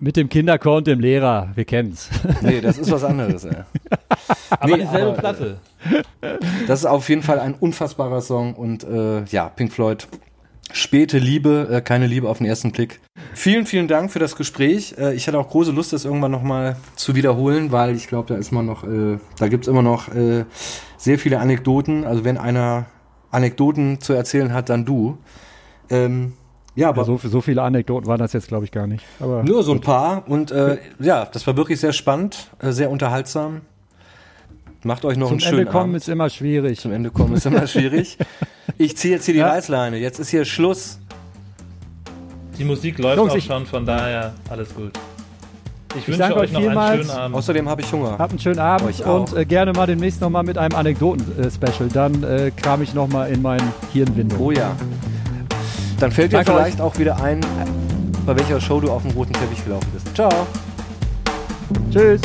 [SPEAKER 3] Mit dem Kinderchor und dem Lehrer, wir kennen's.
[SPEAKER 2] Nee, das ist was anderes. Ey.
[SPEAKER 1] Aber
[SPEAKER 2] Nee,
[SPEAKER 1] dieselbe
[SPEAKER 2] aber,
[SPEAKER 1] Platte.
[SPEAKER 2] Das ist auf jeden Fall ein unfassbarer Song und äh, ja, Pink Floyd. Späte Liebe, äh, keine Liebe auf den ersten Blick. Vielen, vielen Dank für das Gespräch. Äh, ich hatte auch große Lust, das irgendwann nochmal zu wiederholen, weil ich glaube, da ist man noch, äh, da gibt's immer noch äh, sehr viele Anekdoten. Also wenn einer Anekdoten zu erzählen hat, dann du. Ähm, ja, aber
[SPEAKER 3] so, so viele Anekdoten waren das jetzt, glaube ich, gar nicht. Aber
[SPEAKER 2] nur so ein paar. Und äh, ja, das war wirklich sehr spannend, äh, sehr unterhaltsam. Macht euch noch
[SPEAKER 3] zum
[SPEAKER 2] einen schönen
[SPEAKER 3] Ende kommen
[SPEAKER 2] Abend.
[SPEAKER 3] ist immer schwierig.
[SPEAKER 2] Zum Ende kommen ist immer schwierig. Ich ziehe jetzt hier die
[SPEAKER 3] Ja.
[SPEAKER 2] Reißleine. Jetzt ist hier Schluss.
[SPEAKER 1] Die Musik läuft
[SPEAKER 3] Jungs,
[SPEAKER 1] auch
[SPEAKER 3] ich-
[SPEAKER 1] schon, von daher alles gut. Ich, wünsche
[SPEAKER 3] danke
[SPEAKER 1] euch
[SPEAKER 3] euch
[SPEAKER 1] noch einen
[SPEAKER 3] vielmals.
[SPEAKER 1] schönen Abend.
[SPEAKER 2] Außerdem habe ich Hunger.
[SPEAKER 3] Habt einen schönen Abend
[SPEAKER 2] Euch
[SPEAKER 3] und äh, gerne mal demnächst nochmal mit einem Anekdoten-Special. Dann äh, kram ich nochmal in meinen Hirnwindung.
[SPEAKER 2] Oh ja. Dann fällt dir vielleicht auch wieder ein, bei welcher Show du auf dem roten Teppich gelaufen bist. Ciao.
[SPEAKER 3] Tschüss.